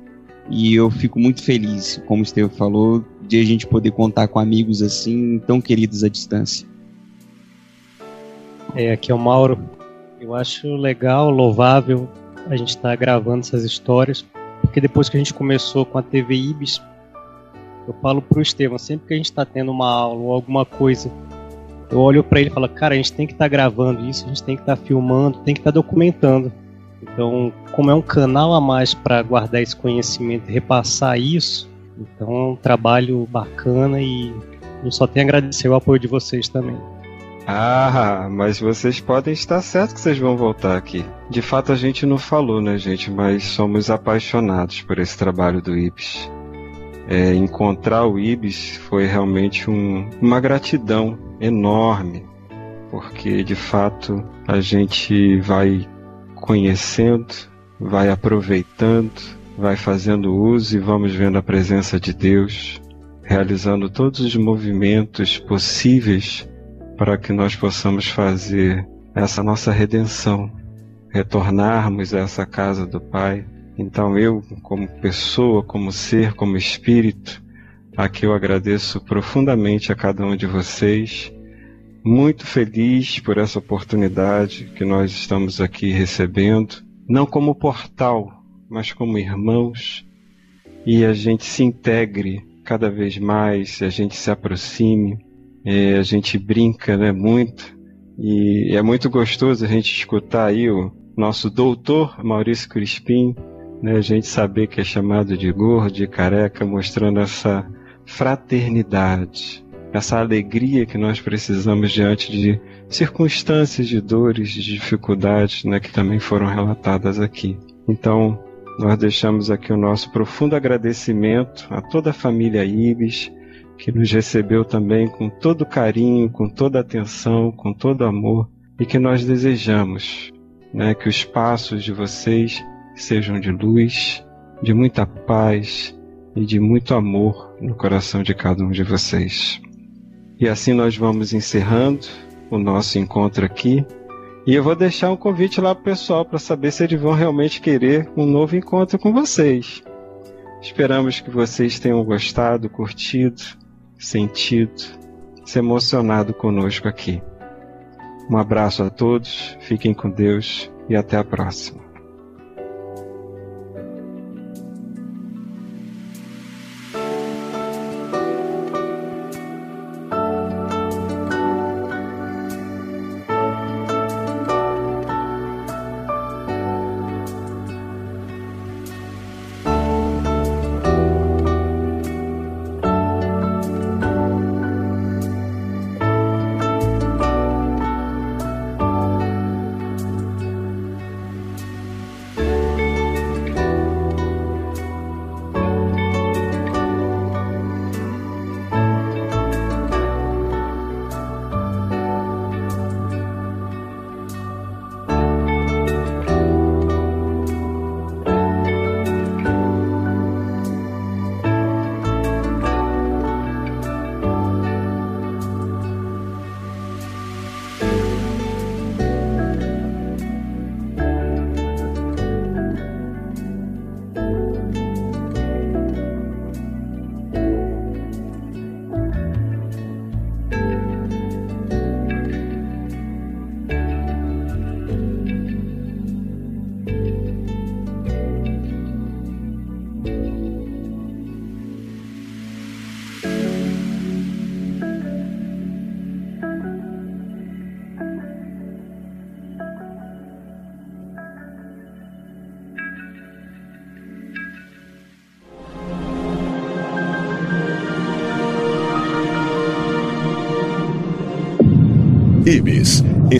e eu fico muito feliz, como o Estevão falou, de a gente poder contar com amigos assim, tão queridos à distância. É, aqui é o Mauro. Eu acho legal, louvável a gente estar tá gravando essas histórias, porque depois que a gente começou com a TV Ibis, eu falo pro Estevam, sempre que a gente está tendo uma aula ou alguma coisa, eu olho para ele e falo, cara, a gente tem que estar tá gravando isso, a gente tem que estar tá filmando, tem que estar tá documentando. Então, como é um canal a mais para guardar esse conhecimento e repassar isso, então é um trabalho bacana e eu só tenho a agradecer o apoio de vocês também. Ah, mas vocês podem estar certos que vocês vão voltar aqui. De fato, a gente não falou, né, gente? Mas somos apaixonados por esse trabalho do IBS. É, encontrar o IBS foi realmente um, uma gratidão enorme, porque de fato a gente vai conhecendo, vai aproveitando, vai fazendo uso e vamos vendo a presença de Deus, realizando todos os movimentos possíveis para que nós possamos fazer essa nossa redenção, retornarmos a essa casa do Pai. Então eu, como pessoa, como ser, como espírito, aqui eu agradeço profundamente a cada um de vocês. Muito feliz por essa oportunidade que nós estamos aqui recebendo, não como portal, mas como irmãos, e a gente se integre cada vez mais, a gente se aproxime, é, a gente brinca né, muito e é muito gostoso a gente escutar aí o nosso doutor Maurício Crispim, né, a gente saber que é chamado de gordo, e careca, mostrando essa fraternidade, essa alegria que nós precisamos diante de circunstâncias de dores, de dificuldades, né, que também foram relatadas aqui. Então, nós deixamos aqui o nosso profundo agradecimento a toda a família Ibis, que nos recebeu também com todo carinho, com toda atenção, com todo amor e que nós desejamos né, que os passos de vocês sejam de luz, de muita paz e de muito amor no coração de cada um de vocês. E assim nós vamos encerrando o nosso encontro aqui. E eu vou deixar um convite lá para o pessoal para saber se eles vão realmente querer um novo encontro com vocês. Esperamos que vocês tenham gostado, curtido sentido, se emocionado conosco aqui. Um abraço a todos, fiquem com Deus e até a próxima.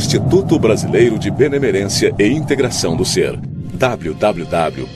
Instituto Brasileiro de Benemerência e Integração do Ser. www.ibis.org